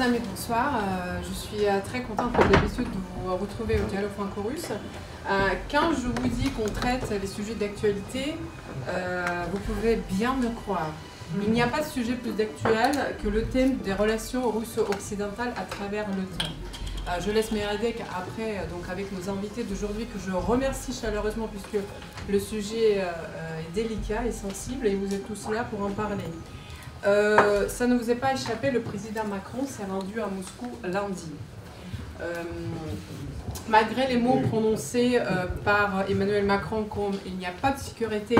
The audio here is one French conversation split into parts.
Chers amis, bonsoir. Euh, je suis euh, très contente, comme d'habitude, de vous retrouver au Dialogue Franco-Russe. Euh, quand je vous dis qu'on traite les sujets d'actualité, vous pouvez bien me croire. Il n'y a pas de sujet plus d'actuel que le thème des relations russo-occidentales à travers le temps. je laisse Meredek après, donc avec nos invités d'aujourd'hui, que je remercie chaleureusement puisque le sujet est délicat et sensible et vous êtes tous là pour en parler. Euh, ça ne vous est pas échappé, le président Macron s'est rendu à Moscou lundi. Euh, malgré les mots prononcés euh, par Emmanuel Macron comme il n'y a pas de sécurité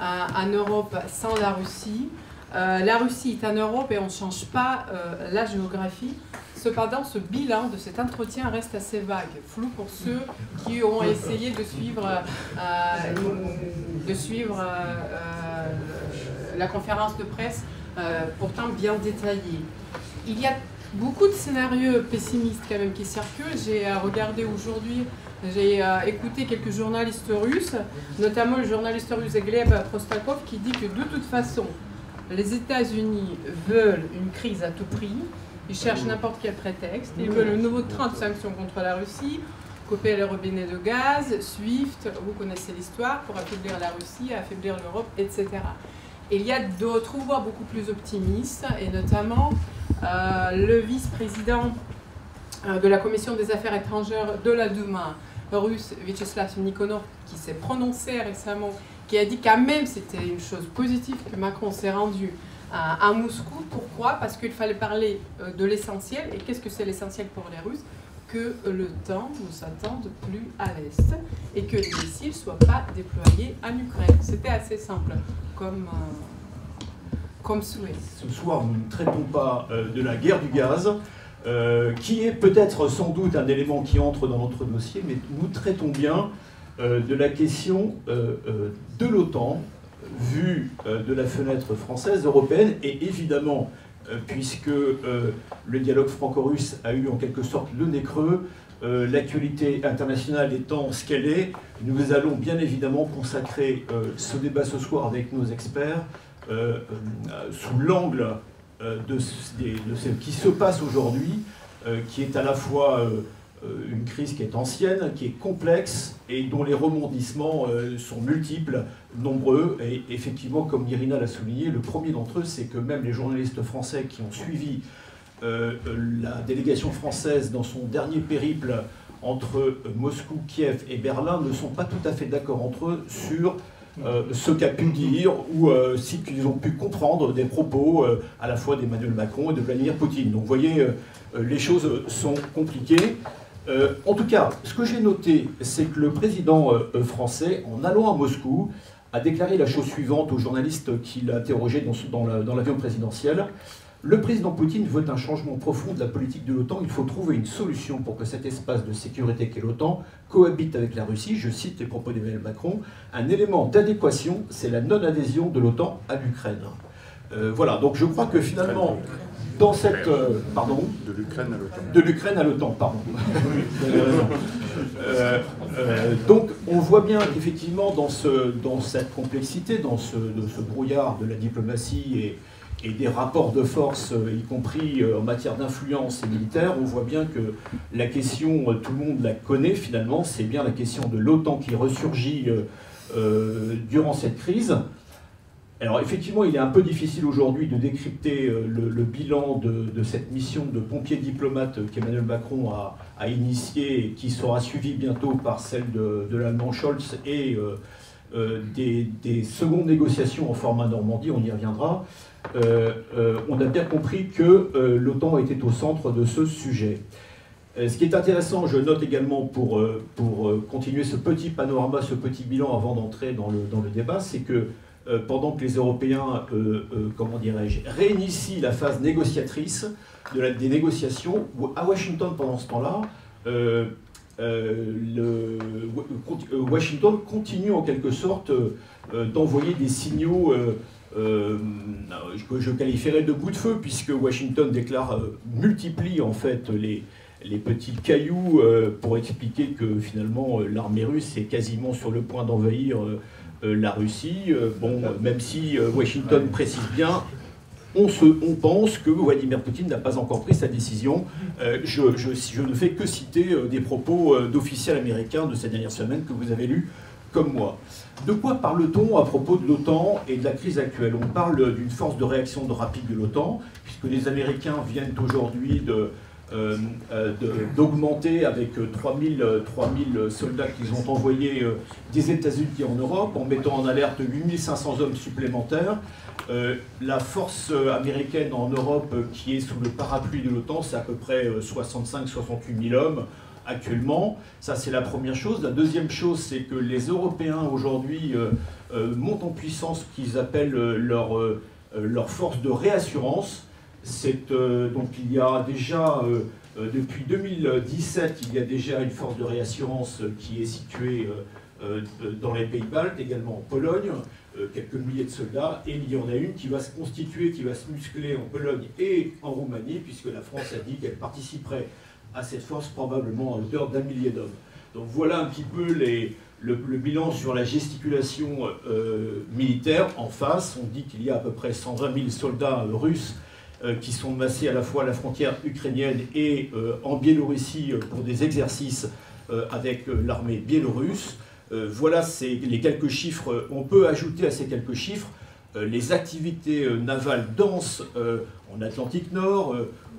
en Europe sans la Russie, la Russie est en Europe et on ne change pas la géographie. Cependant, ce bilan de cet entretien reste assez vague, flou pour ceux qui ont essayé de suivre, de suivre la conférence de presse euh, pourtant bien détaillé. Il y a beaucoup de scénarios pessimistes quand même qui circulent. J'ai euh, regardé aujourd'hui, j'ai euh, écouté quelques journalistes russes, notamment le journaliste russe Gleb Prostakov qui dit que de toute façon, les États-Unis veulent une crise à tout prix. Ils cherchent n'importe quel prétexte. Ils veulent un nouveau train de sanctions contre la Russie, couper les robinets de gaz, SWIFT, vous connaissez l'histoire, pour affaiblir la Russie, affaiblir l'Europe, etc il y a d'autres voix beaucoup plus optimistes, et notamment euh, le vice-président euh, de la Commission des affaires étrangères de la Duma russe, Vyacheslav Nikonov, qui s'est prononcé récemment, qui a dit quand même c'était une chose positive que Macron s'est rendu à, Moscou. Pourquoi? Parce qu'il fallait parler euh, de l'essentiel. Et qu'est-ce que c'est l'essentiel pour les Russes? Que le temps ne s'attende plus à l'Est et que les missiles ne soient pas déployés en Ukraine. C'était assez simple comme, euh, comme souhait. Ce soir, nous ne traitons pas euh, de la guerre du gaz, euh, qui est peut-être sans doute un élément qui entre dans notre dossier, mais nous traitons bien de la question de l'OTAN, vue de la fenêtre française, européenne, et évidemment puisque euh, le dialogue franco-russe a eu en quelque sorte le nez creux. Euh, l'actualité internationale étant ce qu'elle est, nous allons bien évidemment consacrer ce débat ce soir avec nos experts sous l'angle de, ce qui se passe aujourd'hui, qui est à la fois euh, une crise qui est ancienne, qui est complexe et dont les rebondissements euh, sont multiples, nombreux. Et effectivement, comme Irina l'a souligné, le premier d'entre eux, c'est que même les journalistes français qui ont suivi euh, la délégation française dans son dernier périple entre Moscou, Kiev et Berlin ne sont pas tout à fait d'accord entre eux sur ce qu'a pu dire ou si qu'ils ont pu comprendre des propos à la fois d'Emmanuel Macron et de Vladimir Poutine. Donc vous voyez, les choses sont compliquées. Euh, en tout cas, ce que j'ai noté, c'est que le président euh, français, en allant à Moscou, a déclaré la chose suivante aux journalistes qu'il a interrogés dans, l'avion présidentiel. Le président Poutine veut un changement profond de la politique de l'OTAN. Il faut trouver une solution pour que cet espace de sécurité qu'est l'OTAN cohabite avec la Russie. Je cite les propos d'Emmanuel Macron. Un élément d'adéquation, c'est la non-adhésion de l'OTAN à l'Ukraine. Euh, voilà, donc je crois que finalement, dans cette. Euh, pardon De l'Ukraine à l'OTAN. De l'Ukraine à l'OTAN, pardon. Euh, euh, donc on voit bien qu'effectivement, dans, ce, dans cette complexité, dans ce, ce brouillard de la diplomatie et, et des rapports de force, y compris en matière d'influence et militaire, on voit bien que la question, tout le monde la connaît finalement, c'est bien la question de l'OTAN qui ressurgit durant cette crise. Alors effectivement, il est un peu difficile aujourd'hui de décrypter euh, le, bilan de, cette mission de pompier diplomate qu'Emmanuel Macron a, initiée et qui sera suivie bientôt par celle de, l'Allemand Scholz et euh, euh, des, secondes négociations en format Normandie, on y reviendra. on a bien compris que l'OTAN était au centre de ce sujet. Ce qui est intéressant, je note également pour, pour continuer ce petit panorama, ce petit bilan avant d'entrer dans le, dans le débat, c'est que euh, pendant que les Européens, euh, euh, comment dirais-je, réinitient la phase négociatrice des négociations, à Washington pendant ce temps-là, Washington continue en quelque sorte d'envoyer des signaux que je qualifierais de bout de feu, puisque Washington déclare, multiplie en fait les, petits cailloux pour expliquer que finalement l'armée russe est quasiment sur le point d'envahir la Russie. Euh, bon, même si euh, Washington précise bien, on, se, on pense que Vladimir Poutine n'a pas encore pris sa décision. je, je, ne fais que citer des propos d'officiels américains de ces dernières semaines que vous avez lus comme moi. De quoi parle-t-on à propos de l'OTAN et de la crise actuelle? On parle d'une force de réaction de rapide de l'OTAN, puisque les Américains viennent aujourd'hui de, euh, euh, d'augmenter avec 3000, euh, 3000 soldats qu'ils ont envoyés des États-Unis en Europe, en mettant en alerte 8500 hommes supplémentaires. la force américaine en Europe qui est sous le parapluie de l'OTAN, c'est à peu près 65-68 000 hommes actuellement. Ça, c'est la première chose. La deuxième chose, c'est que les Européens aujourd'hui montent en puissance ce qu'ils appellent leur, leur force de réassurance. Euh, donc il y a déjà, euh, euh, depuis 2017, il y a déjà une force de réassurance qui est située dans les pays baltes, également en Pologne, quelques milliers de soldats, et il y en a une qui va se constituer, qui va se muscler en Pologne et en Roumanie, puisque la France a dit qu'elle participerait à cette force probablement à hauteur d'un millier d'hommes. Donc voilà un petit peu le, bilan sur la gesticulation militaire en face. On dit qu'il y a à peu près 120 000 soldats russes qui sont massés à la fois à la frontière ukrainienne et euh, en Biélorussie euh, pour des exercices avec l'armée biélorusse. voilà les quelques chiffres. On peut ajouter à ces quelques chiffres les activités navales denses en Atlantique Nord.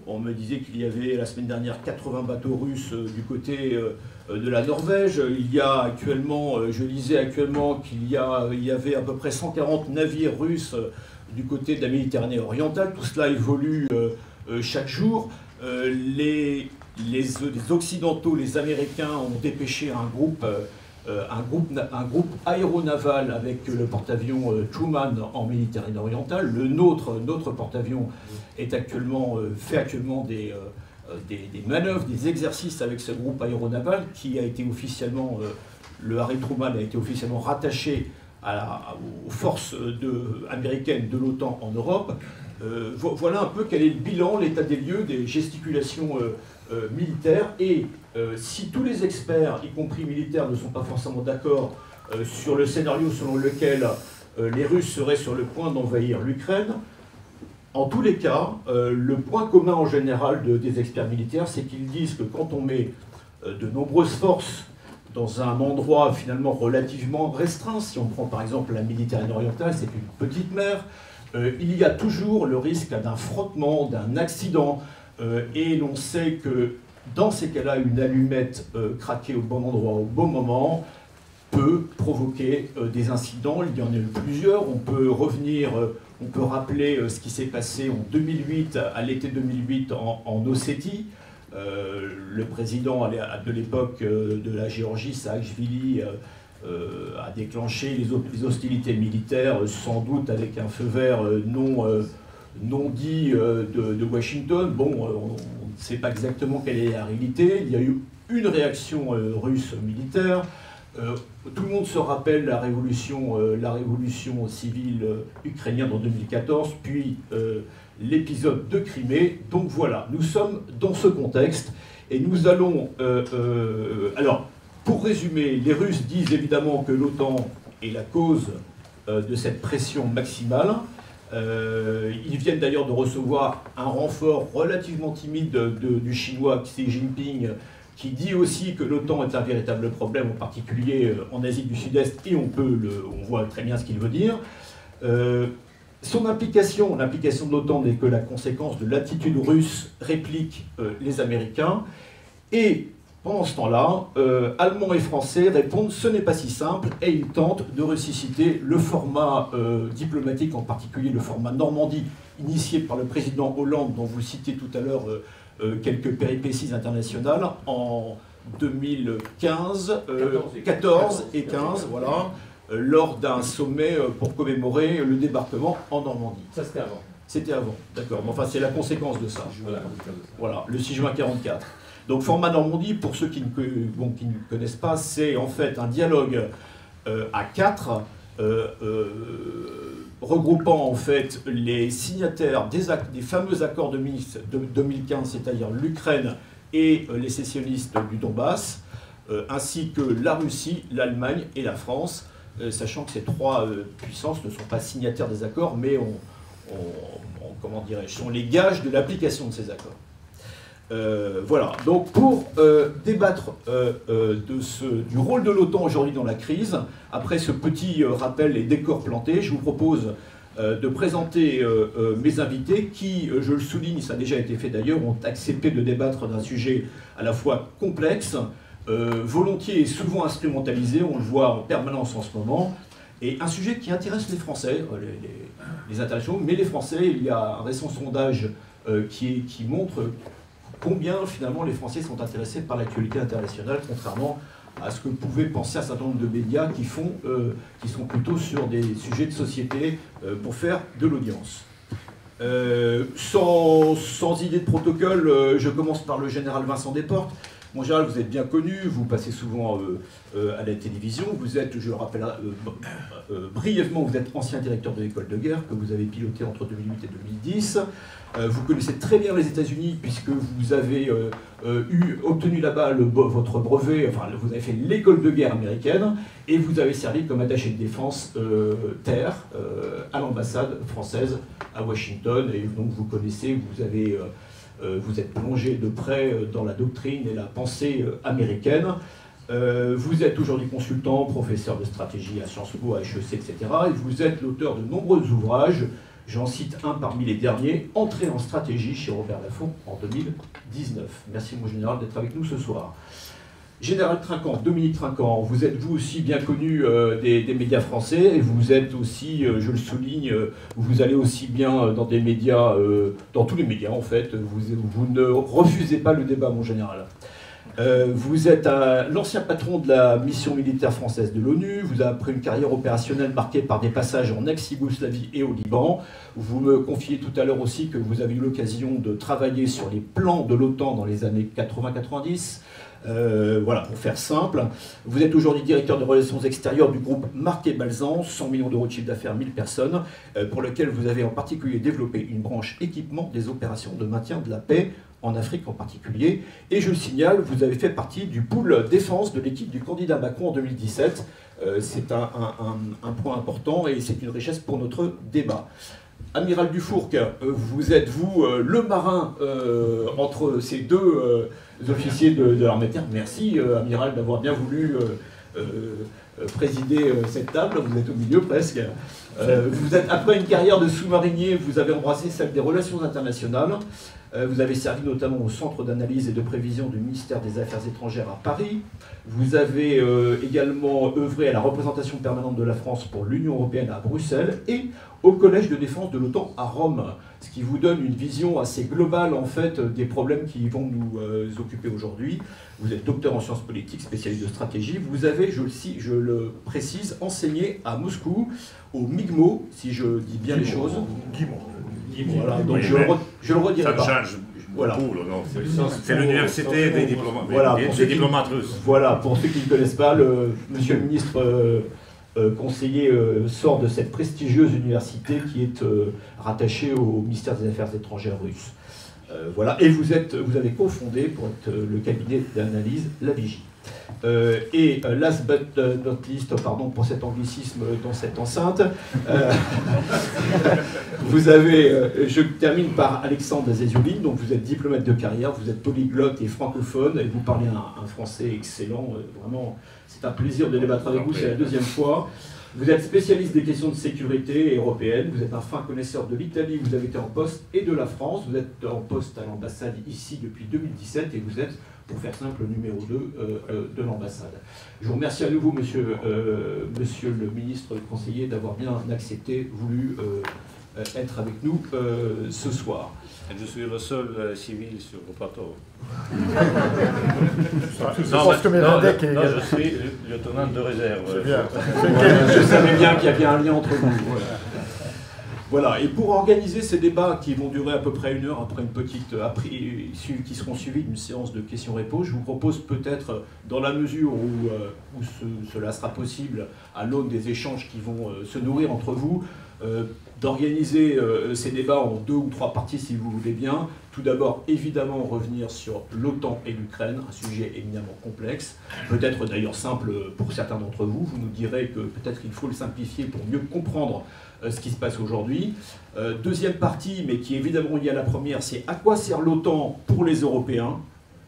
On me disait qu'il y avait la semaine dernière 80 bateaux russes du côté de la Norvège. Il y a actuellement, je lisais actuellement qu'il y, y avait à peu près 140 navires russes du côté de la Méditerranée orientale. Tout cela évolue euh, euh, chaque jour. Euh, les, les, Occidentaux, les Américains ont dépêché un groupe, un groupe, un groupe aéronaval avec le porte-avions Truman en Méditerranée orientale. Le nôtre, notre porte-avions est actuellement, fait actuellement des, des, des, manœuvres, des exercices avec ce groupe aéronaval qui a été officiellement, le Harry Truman a été officiellement rattaché aux forces américaines de l'OTAN en Europe. Euh, voilà un peu quel est le bilan, l'état des lieux des gesticulations euh, euh, militaires. Et si tous les experts, y compris militaires, ne sont pas forcément d'accord sur le scénario selon lequel les Russes seraient sur le point d'envahir l'Ukraine, en tous les cas, le point commun en général des experts militaires, c'est qu'ils disent que quand on met de nombreuses forces dans un endroit finalement relativement restreint. Si on prend par exemple la Méditerranée orientale, c'est une petite mer. Euh, il y a toujours le risque d'un frottement, d'un accident, euh, et l'on sait que dans ces cas-là, une allumette euh, craquée au bon endroit au bon moment peut provoquer des incidents. Il y en a eu plusieurs. On peut revenir, on peut rappeler ce qui s'est passé en 2008, à l'été 2008 en, en Ossétie. Euh, le président de l'époque euh, de la Géorgie, Saakashvili, euh, a déclenché les, hostilités militaires, sans doute avec un feu vert non, non dit de, Washington. Bon, on ne sait pas exactement quelle est la réalité. Il y a eu une réaction russe militaire. tout le monde se rappelle la révolution, la révolution civile ukrainienne en 2014, puis l'épisode de Crimée. Donc voilà, nous sommes dans ce contexte et nous allons... Euh, euh, alors, pour résumer, les Russes disent évidemment que l'OTAN est la cause euh, de cette pression maximale. ils viennent d'ailleurs de recevoir un renfort relativement timide du chinois Xi Jinping qui dit aussi que l'OTAN est un véritable problème, en particulier en Asie du Sud-Est, et on, peut on voit très bien ce qu'il veut dire. Son implication, l'implication de l'OTAN n'est que la conséquence de l'attitude russe réplique euh, les Américains. Et pendant ce temps-là, euh, Allemands et Français répondent ce n'est pas si simple et ils tentent de ressusciter le format euh, diplomatique, en particulier le format Normandie, initié par le président Hollande, dont vous citez tout à l'heure quelques péripéties internationales, en 2015, 14 et 15, voilà. Euh, lors d'un sommet euh, pour commémorer le débarquement en Normandie. Ça, c'était avant. C'était avant, d'accord. Mais enfin, c'est la conséquence de ça. Voilà, le 6 juin 44. Donc, format Normandie, pour ceux qui ne, qui ne connaissent pas, c'est en fait un dialogue euh, à quatre, regroupant en fait les signataires des, des fameux accords de Minsk de 2015, c'est-à-dire l'Ukraine et les sécessionnistes du Donbass, ainsi que la Russie, l'Allemagne et la France. Euh, sachant que ces trois euh, puissances ne sont pas signataires des accords, mais ont, comment sont les gages de l'application de ces accords. Euh, voilà, donc pour débattre du rôle de l'OTAN aujourd'hui dans la crise, après ce petit rappel et décor planté, je vous propose de présenter mes invités qui, je le souligne, ça a déjà été fait d'ailleurs, ont accepté de débattre d'un sujet à la fois complexe, volontiers et souvent instrumentalisé, on le voit en permanence en ce moment, et un sujet qui intéresse les Français, les, les, internationaux, mais les Français, il y a un récent sondage qui, qui montre combien finalement les Français sont intéressés par l'actualité internationale, contrairement à ce que pouvaient penser un certain nombre de médias qui, euh, sont plutôt sur des sujets de société euh, pour faire de l'audience. Euh, sans, sans, idée de protocole, je commence par le général Vincent Desportes. Mon général, vous êtes bien connu, vous passez souvent à la télévision, vous êtes, je le rappelle brièvement, vous êtes ancien directeur de l'école de guerre que vous avez piloté entre 2008 et 2010. Euh, vous connaissez très bien les États-Unis puisque vous avez euh, euh, eu, obtenu là-bas votre brevet, enfin vous avez fait l'école de guerre américaine et vous avez servi comme attaché de défense terre à l'ambassade française à Washington et donc vous connaissez, vous avez vous êtes plongé de près dans la doctrine et la pensée américaine. vous êtes aujourd'hui consultant, professeur de stratégie à Sciences Po, à HEC, etc. Et vous êtes l'auteur de nombreux ouvrages J'en cite un parmi les derniers, Entrée en stratégie chez Robert Laffont en 2019. Merci mon général d'être avec nous ce soir. Général Trinquant, Dominique Trinquant, vous êtes vous aussi bien connu euh, des, médias français et vous êtes aussi, euh, je le souligne, euh, vous allez aussi bien dans des médias, dans tous les médias en fait, vous, ne refusez pas le débat mon général. Vous êtes l'ancien patron de la mission militaire française de l'ONU. Vous avez après une carrière opérationnelle marquée par des passages en ex-Yougoslavie et au Liban. Vous me confiez tout à l'heure aussi que vous avez eu l'occasion de travailler sur les plans de l'OTAN dans les années 80-90. Euh, voilà, pour faire simple. Vous êtes aujourd'hui directeur de relations extérieures du groupe Marquet Balzan, 100 millions d'euros de chiffre d'affaires, 1000 personnes, euh, pour lequel vous avez en particulier développé une branche équipement des opérations de maintien de la paix en Afrique en particulier. Et je le signale, vous avez fait partie du pool défense de l'équipe du candidat Macron en 2017. Euh, c'est un, point important et c'est une richesse pour notre débat. Amiral Dufourc, vous êtes, vous, le marin entre ces deux officiers de, l'armée terre. Merci, Amiral, d'avoir bien voulu présider cette table. Vous êtes au milieu presque. vous êtes, après une carrière de sous-marinier, vous avez embrassé celle des relations internationales. Euh, vous avez servi notamment au Centre d'analyse et de prévision du ministère des Affaires étrangères à Paris. Vous avez euh, également œuvré à la représentation permanente de la France pour l'Union européenne à Bruxelles et au Collège de défense de l'OTAN à Rome, ce qui vous donne une vision assez globale en fait des problèmes qui vont nous euh, occuper aujourd'hui. Vous êtes docteur en sciences politiques, spécialiste de stratégie. Vous avez, je le, je le précise, enseigné à Moscou au MIGMO, si je dis bien les choses. Voilà, donc je, je, le redirai pas. Ça change. Voilà. C'est l'université des, diplomates russes. Voilà, pour ceux qui ne connaissent pas, le monsieur le ministre euh, euh, conseiller euh, sort de cette prestigieuse université qui est rattachée au ministère des Affaires étrangères russe. voilà, et vous, êtes, vous avez cofondé pour être le cabinet d'analyse La Vigie. Euh, et euh, last but not least, pardon pour cet anglicisme dans cette enceinte, euh, vous avez, je termine par Alexandre Zeziouli, donc vous êtes diplomate de carrière, vous êtes polyglotte et francophone, et vous parlez un, français excellent, vraiment, c'est un plaisir de débattre avec vous, c'est la deuxième fois. Vous êtes spécialiste des questions de sécurité européenne, vous êtes un fin connaisseur de l'Italie, vous avez été en poste, et de la France, vous êtes en poste à l'ambassade ici depuis 2017, et vous être pour faire simple, le numéro 2 euh, euh, de l'ambassade. Je vous remercie à nouveau, monsieur, euh, monsieur le ministre conseiller, d'avoir bien accepté, voulu être avec nous ce soir. Je suis le seul civil sur le plateau. non, non, non, je suis lieutenant de réserve. Je savais bien qu'il y avait un lien entre vous. Voilà, et pour organiser ces débats qui vont durer à peu près une heure après une petite après, qui seront suivis d'une séance de questions-réponses, je vous propose peut-être, dans la mesure où, euh, cela sera possible, à l'aune des échanges qui vont euh, se nourrir entre vous, d'organiser ces débats en deux ou trois parties si vous voulez bien. Tout d'abord, évidemment, revenir sur l'OTAN et l'Ukraine, un sujet éminemment complexe, peut-être d'ailleurs simple pour certains d'entre vous. Vous nous direz que peut-être il faut le simplifier pour mieux comprendre euh, ce qui se passe aujourd'hui. Euh, deuxième partie, mais qui est évidemment liée à la première, c'est à quoi sert l'OTAN pour les Européens?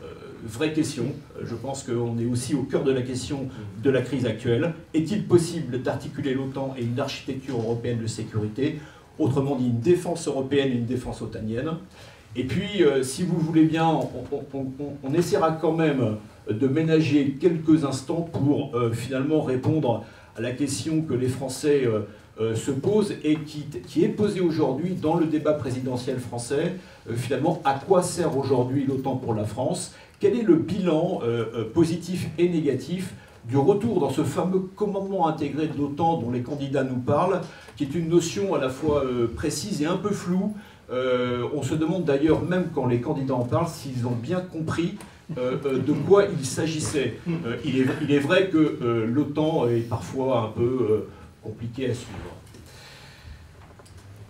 Euh, Vraie question. Je pense qu'on est aussi au cœur de la question de la crise actuelle. Est-il possible d'articuler l'OTAN et une architecture européenne de sécurité? Autrement dit, une défense européenne et une défense otanienne. Et puis, si vous voulez bien, on, essaiera quand même de ménager quelques instants pour finalement répondre à la question que les Français euh, se pose et qui, est posée aujourd'hui dans le débat présidentiel français. Euh, finalement, à quoi sert aujourd'hui l'OTAN pour la France? Quel est le bilan euh, positif et négatif du retour dans ce fameux commandement intégré de l'OTAN dont les candidats nous parlent, qui est une notion à la fois précise et un peu floue? on se demande d'ailleurs, même quand les candidats en parlent, s'ils ont bien compris de quoi il s'agissait. il, est, vrai que l'OTAN est parfois un peu compliqué à suivre.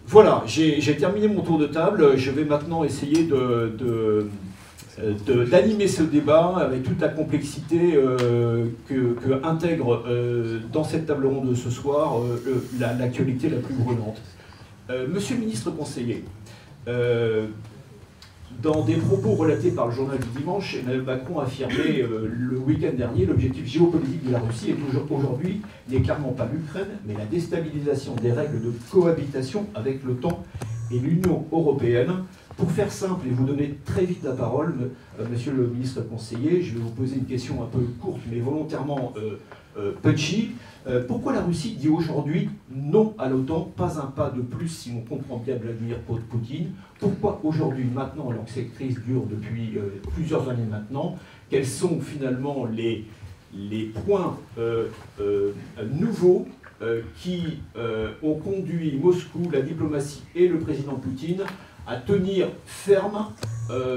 Voilà, j'ai terminé mon tour de table. Je vais maintenant essayer d'animer ce débat avec toute la complexité euh, que, intègre euh, dans cette table ronde de ce soir euh, l'actualité la, plus brûlante. Monsieur le ministre conseiller, dans des propos relatés par le journal du dimanche, Emmanuel Macron a affirmé euh, le week-end dernier l'objectif géopolitique de la Russie est aujourd'hui n'est clairement pas l'Ukraine, mais la déstabilisation des règles de cohabitation avec l'OTAN et l'Union européenne. Pour faire simple et vous donner très vite la parole, euh, monsieur le ministre conseiller, je vais vous poser une question un peu courte mais volontairement euh, punchy. Euh, pourquoi la Russie dit aujourd'hui non à l'OTAN, pas un pas de plus si on comprend bien Vladimir Poutine Pourquoi aujourd'hui, maintenant, alors que cette crise dure depuis euh, plusieurs années maintenant, quels sont finalement les, points euh, nouveaux qui ont conduit Moscou, la diplomatie et le président Poutine à tenir ferme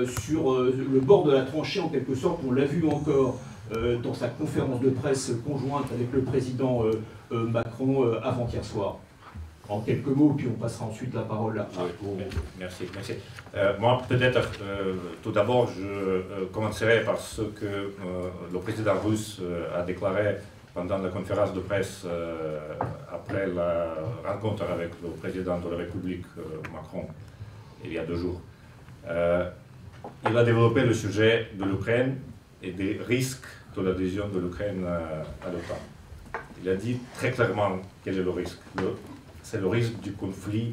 sur le bord de la tranchée en quelque sorte. On l'a vu encore dans sa conférence de presse conjointe avec le président euh, euh, Macron avant-hier soir. En quelques mots, puis on passera ensuite la parole à Merci, merci. moi, peut-être, tout d'abord, je commencerai par ce que le président russe a déclaré pendant la conférence de presse après la rencontre avec le président de la République, Macron, il y a deux jours. il a développé le sujet de l'Ukraine et des risques de l'adhésion de l'Ukraine à l'OTAN. Il a dit très clairement quel est le risque. C'est le risque du conflit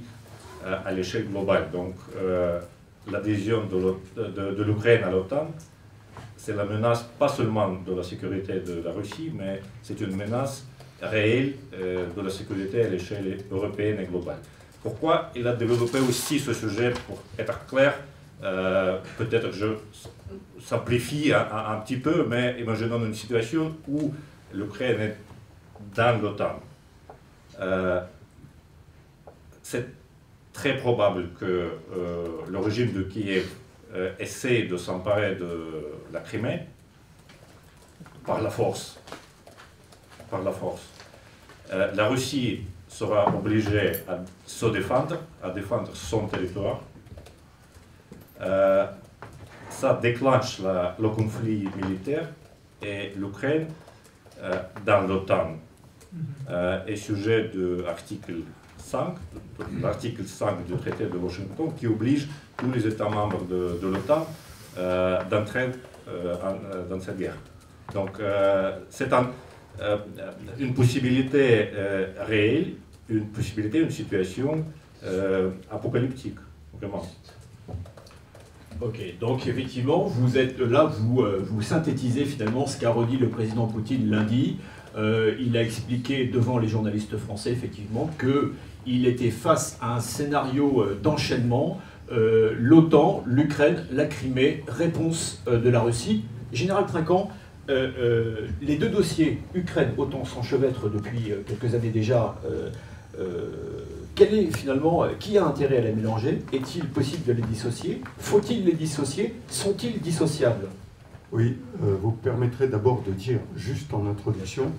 euh, à l'échelle globale. Donc, euh, l'adhésion de l'Ukraine à l'OTAN, c'est la menace pas seulement de la sécurité de la Russie, mais c'est une menace réelle euh, de la sécurité à l'échelle européenne et globale. Pourquoi il a développé aussi ce sujet? Pour être clair Peut-être je simplifie un, petit peu, mais imaginons une situation où l'Ukraine est dans l'OTAN. Euh, c'est très probable que euh, le régime de Kiev euh, essaie de s'emparer de la Crimée par la force. Par la force. la Russie sera obligée à se défendre, à défendre son territoire ça déclenche le conflit militaire et l'Ukraine euh, dans l'OTAN euh, est sujet de l'article 5, l'article 5 du traité de Washington qui oblige tous les États membres de, l'OTAN euh, d'entrer dans cette guerre. Donc c'est une possibilité réelle, une possibilité, une situation apocalyptique, vraiment. Ok, donc effectivement, vous êtes là, vous, euh, vous synthétisez finalement ce qu'a redit le président Poutine lundi. Euh, il a expliqué devant les journalistes français, effectivement, qu'il était face à un scénario euh, d'enchaînement. L'OTAN, l'Ukraine, la Crimée, réponse de la Russie. Général Trinquant, les deux dossiers, Ukraine-OTAN, s'enchevêtrent depuis quelques années déjà est finalement, euh, qui a intérêt à les mélanger? Est-il possible de les dissocier? Faut-il les dissocier? Sont-ils dissociables? Oui, euh, vous permettrez d'abord de dire, juste en introduction,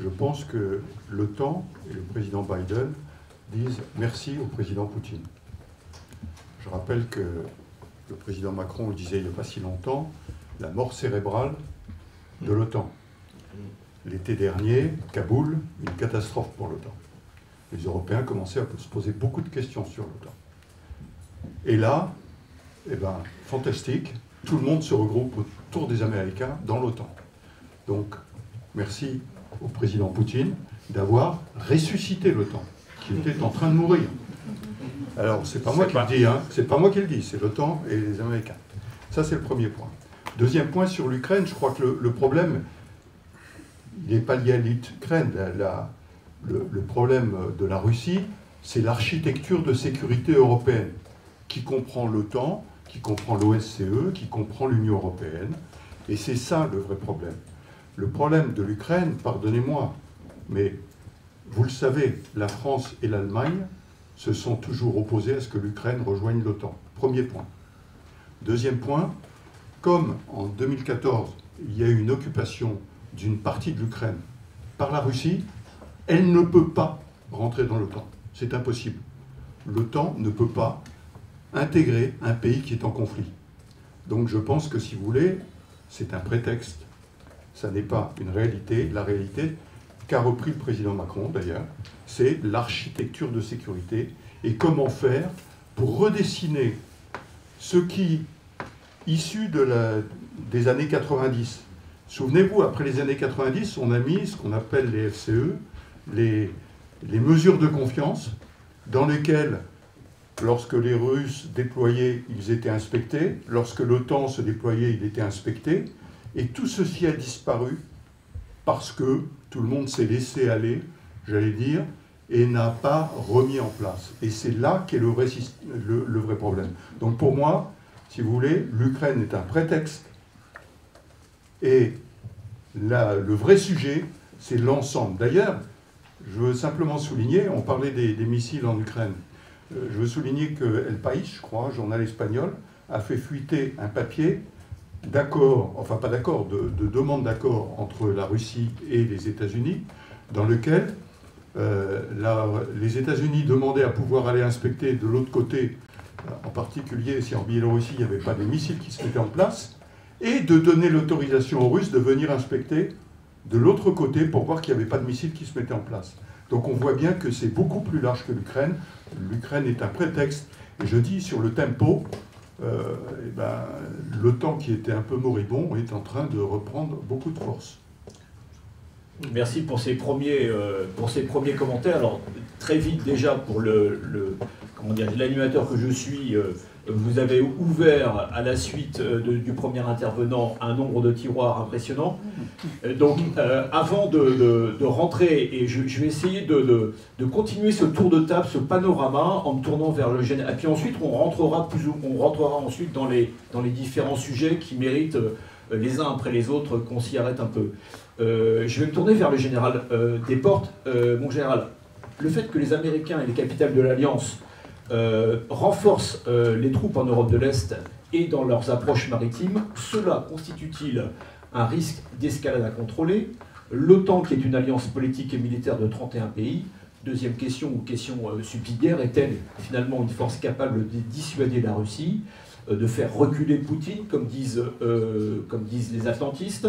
je pense que l'OTAN et le président Biden disent merci au président Poutine. Je rappelle que le président Macron le disait il n'y a pas si longtemps, la mort cérébrale de l'OTAN. L'été dernier, Kaboul, une catastrophe pour l'OTAN. Les Européens commençaient à se poser beaucoup de questions sur l'OTAN. Et là, eh ben, fantastique, tout le monde se regroupe autour des Américains dans l'OTAN. Donc, merci au président Poutine d'avoir ressuscité l'OTAN, qui était en train de mourir. Alors, c'est pas moi qui le dis, hein. c'est pas moi qui le dis, c'est l'OTAN et les Américains. Ça, c'est le premier point. Deuxième point sur l'Ukraine, je crois que le, problème, il n'est pas lié à l'Ukraine. Le, problème de la Russie, c'est l'architecture de sécurité européenne, qui comprend l'OTAN, qui comprend l'OSCE, qui comprend l'Union européenne. Et c'est ça le vrai problème. Le problème de l'Ukraine, pardonnez-moi, mais vous le savez, la France et l'Allemagne se sont toujours opposés à ce que l'Ukraine rejoigne l'OTAN. Premier point. Deuxième point, comme en 2014, il y a eu une occupation d'une partie de l'Ukraine par la Russie, elle ne peut pas rentrer dans l'OTAN. C'est impossible. L'OTAN ne peut pas intégrer un pays qui est en conflit. Donc je pense que si vous voulez, c'est un prétexte. Ça n'est pas une réalité. La réalité, qu'a repris le président Macron d'ailleurs, c'est l'architecture de sécurité et comment faire pour redessiner ce qui, issu des années 90, souvenez-vous, après les années 90, on a mis ce qu'on appelle les FCE, les, mesures de confiance, dans lesquelles Lorsque les Russes déployaient, ils étaient inspectés. Lorsque l'OTAN se déployait, il était inspecté. Et tout ceci a disparu parce que tout le monde s'est laissé aller, j'allais dire, et n'a pas remis en place. Et c'est là qu'est le vrai, problème. Donc pour moi, si vous voulez, l'Ukraine est un prétexte. Et le vrai sujet, c'est l'ensemble. D'ailleurs, je veux simplement souligner, on parlait des missiles en Ukraine. Euh, je veux souligner que El País, je crois, journal espagnol, a fait fuiter un papier d'accord, enfin pas d'accord, de, demande d'accord entre la Russie et les États-Unis, dans lequel euh, les États-Unis demandaient à pouvoir aller inspecter de l'autre côté, euh, en particulier si en Biélorussie il n'y avait pas de missiles qui se mettaient en place, et de donner l'autorisation aux Russes de venir inspecter de l'autre côté pour voir qu'il n'y avait pas de missiles qui se mettaient en place. Donc on voit bien que c'est beaucoup plus large que l'Ukraine. L'Ukraine est un prétexte. Et je dis sur le tempo, euh, eh ben, l'OTAN qui était un peu moribond est en train de reprendre beaucoup de force. Merci pour ces premiers, euh, pour ces premiers commentaires. Alors très vite déjà pour le, dire l'animateur que je suis. Euh, vous avez ouvert à la suite euh, du premier intervenant un nombre de tiroirs impressionnant. Euh, donc, euh, avant de, rentrer, et je, vais essayer de, continuer ce tour de table, ce panorama, en me tournant vers le général. Et puis ensuite, on rentrera, plus on rentrera ensuite dans les, différents sujets qui méritent les uns après les autres qu'on s'y arrête un peu. je vais me tourner vers le général Desportes. mon général, le fait que les Américains et les capitales de l'Alliance euh, renforcent euh, les troupes en Europe de l'Est et dans leurs approches maritimes, cela constitue-t-il un risque d'escalade incontrôlée? L'OTAN, qui est une alliance politique et militaire de 31 pays, deuxième question ou question euh, subsidiaire, est-elle finalement une force capable de dissuader la Russie de faire reculer Poutine, comme disent, comme disent les atlantistes?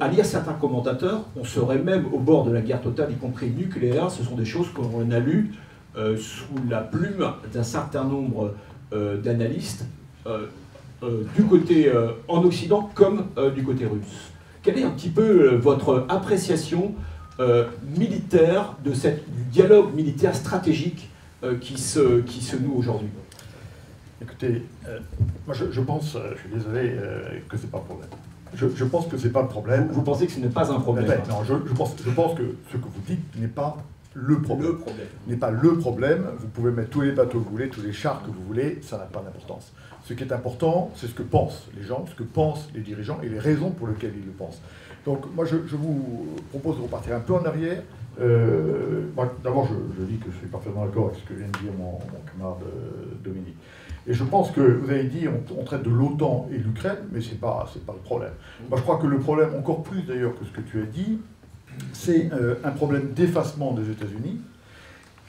à lire certains commentateurs, on serait même au bord de la guerre totale, y compris nucléaire. Ce sont des choses qu'on a lues euh, sous la plume d'un certain nombre euh, d'analystes euh, du côté en Occident comme du côté russe. Quelle est un petit peu votre appréciation militaire de cette, du dialogue militaire stratégique qui, se, qui se noue aujourd'hui? Écoutez, moi je, pense, je suis désolé, que ce n'est pas le problème. Je, pense que ce n'est pas le problème. Vous, pensez que ce n'est pas un problème Non, je, pense, je pense que ce que vous dites n'est pas le problème. N'est pas le problème. Vous pouvez mettre tous les bateaux que vous voulez, tous les chars que vous voulez, ça n'a pas d'importance. Ce qui est important, c'est ce que pensent les gens, ce que pensent les dirigeants et les raisons pour lesquelles ils le pensent. Donc moi, je, vous propose de repartir un peu en arrière. Euh, d'abord, je, dis que je suis parfaitement d'accord avec ce que vient de dire mon, camarade euh, Dominique. Et je pense que vous avez dit, on, traite de l'OTAN et l'Ukraine, mais ce n'est pas, pas le problème. Moi, je crois que le problème, encore plus d'ailleurs que ce que tu as dit, c'est euh, un problème d'effacement des États-Unis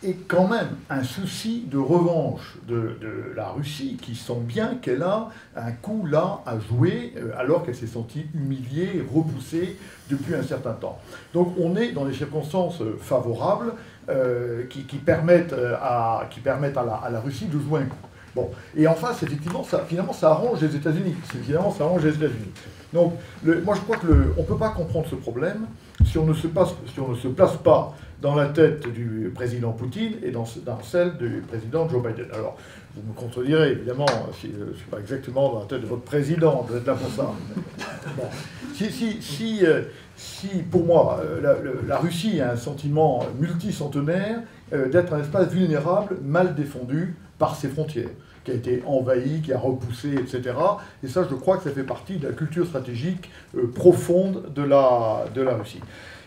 et quand même un souci de revanche de, la Russie qui sent bien qu'elle a un coup là à jouer euh, alors qu'elle s'est sentie humiliée, repoussée depuis un certain temps. Donc on est dans des circonstances favorables euh, qui, permettent, à, qui permettent à, la, Russie de jouer un coup. Bon. Et en face, effectivement, ça, finalement, ça arrange les États-Unis. Finalement, ça arrange les États-Unis. Donc, moi, je crois qu'on ne peut pas comprendre ce problème si on, ne se passe, si on ne se place pas dans la tête du président Poutine et dans, dans celle du président Joe Biden. Alors, vous me contredirez, évidemment, si, je ne suis pas exactement dans la tête de votre président, vous êtes là pour ça. Bon. Si, si, si, euh, si, pour moi, euh, la, Russie a un sentiment multicentenaire euh, d'être un espace vulnérable, mal défendu par ses frontières qui a été envahi, qui a repoussé, etc. Et ça, je crois que ça fait partie de la culture stratégique profonde de la, de la Russie.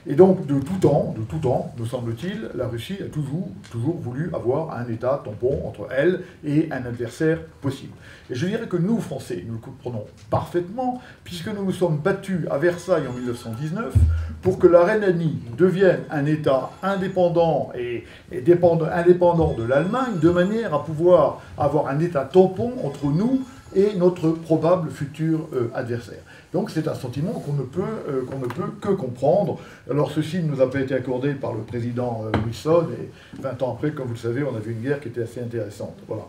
Et donc, de tout temps, de tout temps, me semble-t-il, la Russie a toujours, voulu avoir un État tampon entre elle et un adversaire possible. Et je dirais que nous, Français, nous le comprenons parfaitement, puisque nous nous sommes battus à Versailles en 1919 pour que la Rhénanie devienne un État indépendant et, indépendant de l'Allemagne, de manière à pouvoir avoir un État tampon entre nous et notre probable futur euh, adversaire. Donc c'est un sentiment qu'on ne, peut, euh, qu'on ne peut que comprendre. Alors ceci ne nous a pas été accordé par le président euh, Wilson, et 20 ans après, comme vous le savez, on a vu une guerre qui était assez intéressante. Voilà.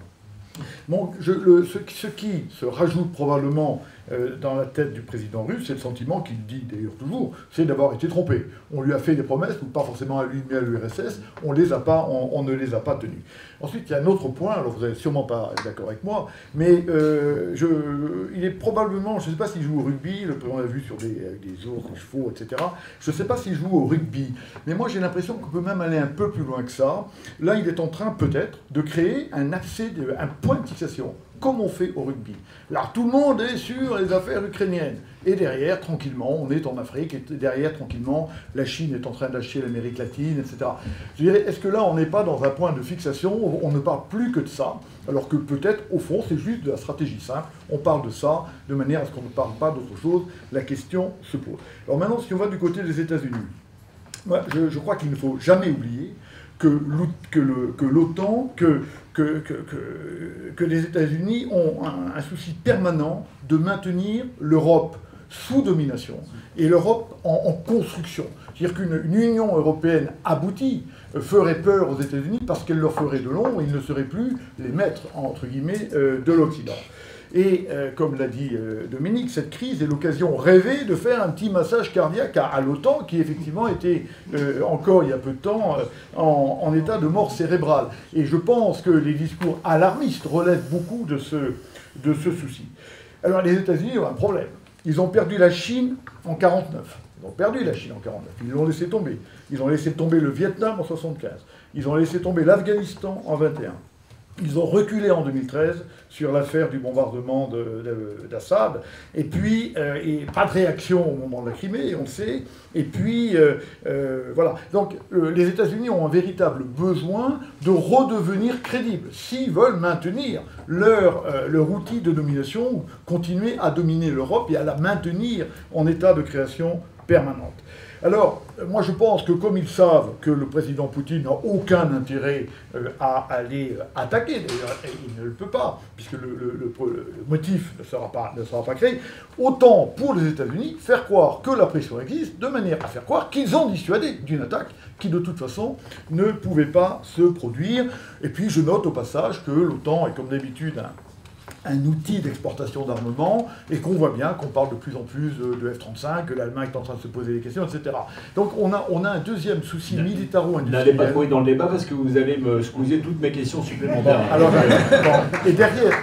Ce, qui se rajoute probablement dans la tête du président russe, c'est le sentiment qu'il dit d'ailleurs toujours, c'est d'avoir été trompé. On lui a fait des promesses, ou pas forcément à lui mais à l'URSS, on, on, ne les a pas tenues. Ensuite, il y a un autre point, alors vous n'allez sûrement pas être d'accord avec moi, mais euh, il est probablement, je ne sais pas s'il joue au rugby, le, on l'a vu sur des, des ours, des chevaux, etc. Je ne sais pas s'il joue au rugby, mais moi j'ai l'impression qu'on peut même aller un peu plus loin que ça. Là, il est en train peut-être de créer un accès, un point de fixation comme on fait au rugby. Là, tout le monde est sur les affaires ukrainiennes. Et derrière, tranquillement, on est en Afrique, et derrière, tranquillement, la Chine est en train d'acheter l'Amérique latine, etc. Je dirais, est-ce que là, on n'est pas dans un point de fixation On ne parle plus que de ça, alors que peut-être, au fond, c'est juste de la stratégie simple. On parle de ça de manière à ce qu'on ne parle pas d'autre chose. La question se pose. Alors maintenant, si on va du côté des États-Unis, je, je crois qu'il ne faut jamais oublier que l'OTAN, que, que, les États-Unis ont un, souci permanent de maintenir l'Europe sous domination et l'Europe en, construction. C'est-à-dire qu'une Union européenne aboutie ferait peur aux États-Unis parce qu'elle leur ferait de l'ombre et ils ne seraient plus les maîtres, entre guillemets, euh, de l'Occident. Et euh, comme l'a dit euh, Dominique, cette crise est l'occasion rêvée de faire un petit massage cardiaque à, l'OTAN, qui effectivement était euh, encore il y a peu de temps en, état de mort cérébrale. Et je pense que les discours alarmistes relèvent beaucoup de ce, de ce souci. Alors les États-Unis ont un problème. Ils ont perdu la Chine en 1949. Ils ont perdu la Chine en 1949. Ils l'ont laissé tomber. Ils ont laissé tomber le Vietnam en 1975. Ils ont laissé tomber l'Afghanistan en 1921. Ils ont reculé en 2013 sur l'affaire du bombardement d'Assad. Et puis, euh, pas de réaction au moment de la Crimée, on le sait. Et puis, euh, euh, voilà. Donc, les États-Unis ont un véritable besoin de redevenir crédibles s'ils veulent maintenir leur, leur outil de domination, continuer à dominer l'Europe et à la maintenir en état de création permanente. Alors, moi je pense que comme ils savent que le président Poutine n'a aucun intérêt euh, à aller euh, attaquer, d'ailleurs il ne le peut pas, puisque le, motif ne sera, pas, ne créé, autant pour les États-Unis faire croire que la pression existe, de manière à faire croire qu'ils ont dissuadé d'une attaque qui de toute façon ne pouvait pas se produire. Et puis je note au passage que l'OTAN est comme d'habitude un un outil d'exportation d'armement et qu'on voit bien qu'on parle de plus en plus de, F-35, que l'Allemagne est en train de se poser des questions, etc. Donc on a, on a un deuxième souci militaro-industriel. N'allez pas trop dans le débat parce que vous allez me poser toutes mes questions supplémentaires. alors, et derrière,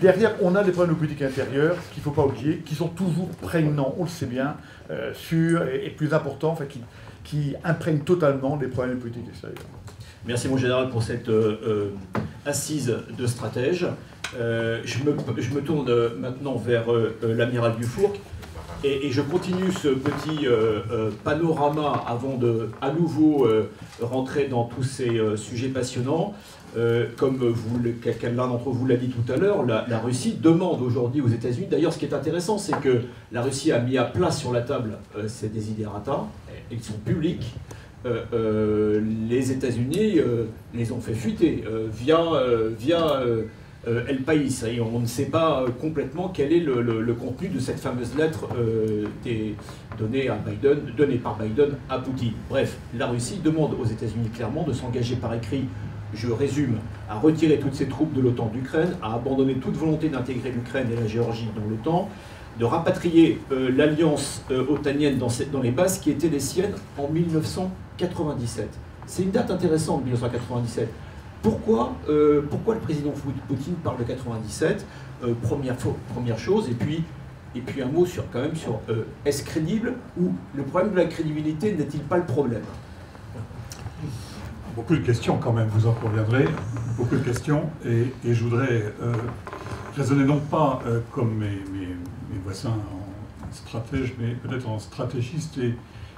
derrière, on a des problèmes de politique intérieure qu'il ne faut pas oublier, qui sont toujours prégnants, on le sait bien, euh, sur, et, plus important, enfin, qui, qui imprègnent totalement les problèmes de politique extérieure. Merci mon général pour cette euh, euh, assise de stratège. Euh, je, me, tourne maintenant vers l'amiral Dufourc et, je continue ce petit panorama avant de à nouveau rentrer dans tous ces sujets passionnants. comme l'un d'entre vous l'a dit tout à l'heure, la, Russie demande aujourd'hui aux États-Unis. D'ailleurs, ce qui est intéressant, c'est que la Russie a mis à plat sur la table ses désidératas. Ils sont publics. les États-Unis les ont fait fuiter via, via El País. Et on ne sait pas complètement quel est le, contenu de cette fameuse lettre donnée, à Biden, donnée par Biden à Poutine. Bref, la Russie demande aux États-Unis clairement de s'engager par écrit je résume, à retirer toutes ses troupes de l'OTAN d'Ukraine, à abandonner toute volonté d'intégrer l'Ukraine et la Géorgie dans l'OTAN, de rapatrier euh, l'alliance euh, otanienne dans, dans, les bases qui étaient les siennes en 1997. C'est une date intéressante, 1997. Pourquoi, euh, pourquoi le président Poutine parle de 97 première, première chose, et puis, et puis un mot sur, quand même sur est-ce crédible ou le problème de la crédibilité n'est-il pas le problème? Beaucoup de questions quand même, vous en conviendrez. Beaucoup de questions. Et, je voudrais euh, raisonner non pas euh, comme mes, mes, voisins en stratège, mais peut-être en stratégiste et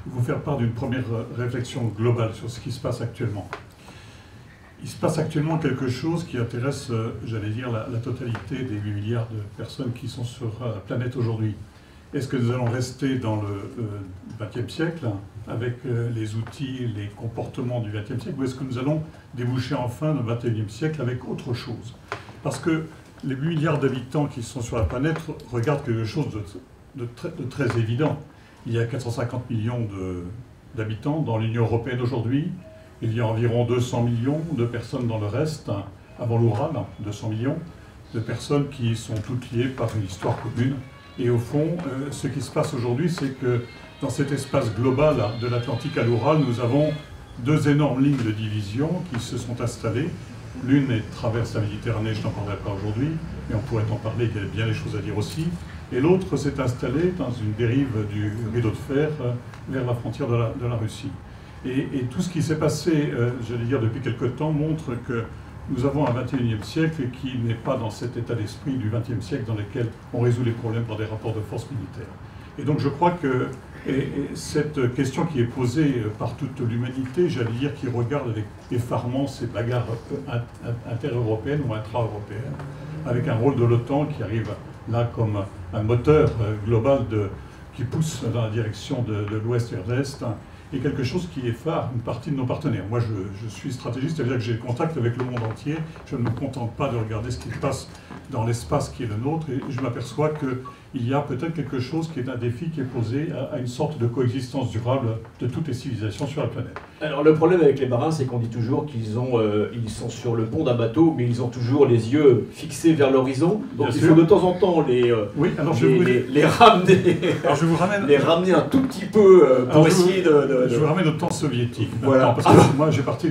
vous faire part d'une première réflexion globale sur ce qui se passe actuellement. Il se passe actuellement quelque chose qui intéresse, euh, j'allais dire, la, totalité des 8 milliards de personnes qui sont sur la planète aujourd'hui. Est-ce que nous allons rester dans le XXe siècle avec euh, les outils, les comportements du XXe siècle, ou est-ce que nous allons déboucher enfin le XXIe siècle avec autre chose? Parce que les 8 milliards d'habitants qui sont sur la planète regardent quelque chose de, très, évident. Il y a 450 millions d'habitants dans l'Union européenne aujourd'hui. Il y a environ 200 millions de personnes dans le reste, avant l'Oural, 200 millions de personnes qui sont toutes liées par une histoire commune. Et au fond, euh, ce qui se passe aujourd'hui, c'est que dans cet espace global de l'Atlantique à l'Oural, nous avons deux énormes lignes de division qui se sont installées. L'une traverse la Méditerranée, je n'en parlerai pas aujourd'hui, mais on pourrait en parler, il y a bien des choses à dire aussi. Et l'autre s'est installée dans une dérive du rideau de fer euh, vers la frontière de la, Russie. Et, tout ce qui s'est passé, euh, j'allais dire, depuis quelque temps, montre que nous avons un 21e siècle qui n'est pas dans cet état d'esprit du 20e siècle dans lequel on résout les problèmes par des rapports de force militaires. Et donc je crois que et, cette question qui est posée par toute l'humanité, j'allais dire, qui regarde avec effarement ces bagarres inter-européennes ou intra-européennes, avec un rôle de l'OTAN qui arrive là comme un moteur global de, qui pousse dans la direction de, l'Ouest et de l'Est, et quelque chose qui effare une partie de nos partenaires. Moi, je, je suis stratégiste, c'est-à-dire que j'ai contact avec le monde entier. Je ne me contente pas de regarder ce qui se passe dans l'espace qui est le nôtre, et je m'aperçois que il y a peut-être quelque chose qui est un défi qui est posé à, une sorte de coexistence durable de toutes les civilisations sur la planète. Alors le problème avec les marins, c'est qu'on dit toujours qu'ils ont, euh, ils sont sur le pont d'un bateau, mais ils ont toujours les yeux fixés vers l'horizon. Donc il faut de temps en temps les, euh, oui, alors je les, les, ramener, alors je vous ramène, les ramener un tout petit peu euh, pour essayer de, Je vous ramène au temps soviétique. Voilà. Parce que ah. moi j'ai parti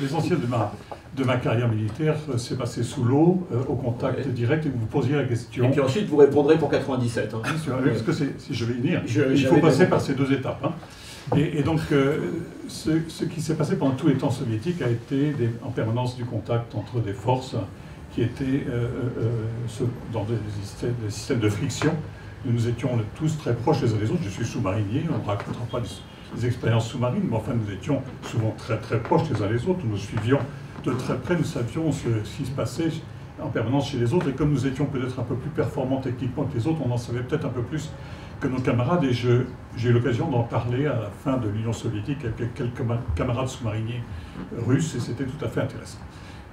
l'essentiel de ma de ma carrière militaire s'est passé sous l'eau, au contact direct, et vous vous posiez la question. Et puis ensuite, vous répondrez pour 97. Hein. Bien sûr, parce que si je vais y venir, il faut passer par ces deux étapes. Hein. Et, donc, euh, ce, qui s'est passé pendant tous les temps soviétiques a été en permanence du contact entre des forces qui étaient euh, euh, dans des systèmes, de friction. Nous étions tous très proches les uns des autres. Je suis sous-marinier, on ne racontera pas des, expériences sous-marines, mais enfin, nous étions souvent très très proches les uns des autres. Nous suivions de très près, nous savions ce qui se passait en permanence chez les autres. Et comme nous étions peut-être un peu plus performants techniquement que les autres, on en savait peut-être un peu plus que nos camarades. Et j'ai eu l'occasion d'en parler à la fin de l'Union soviétique avec quelques camarades sous-mariniers russes, et c'était tout à fait intéressant.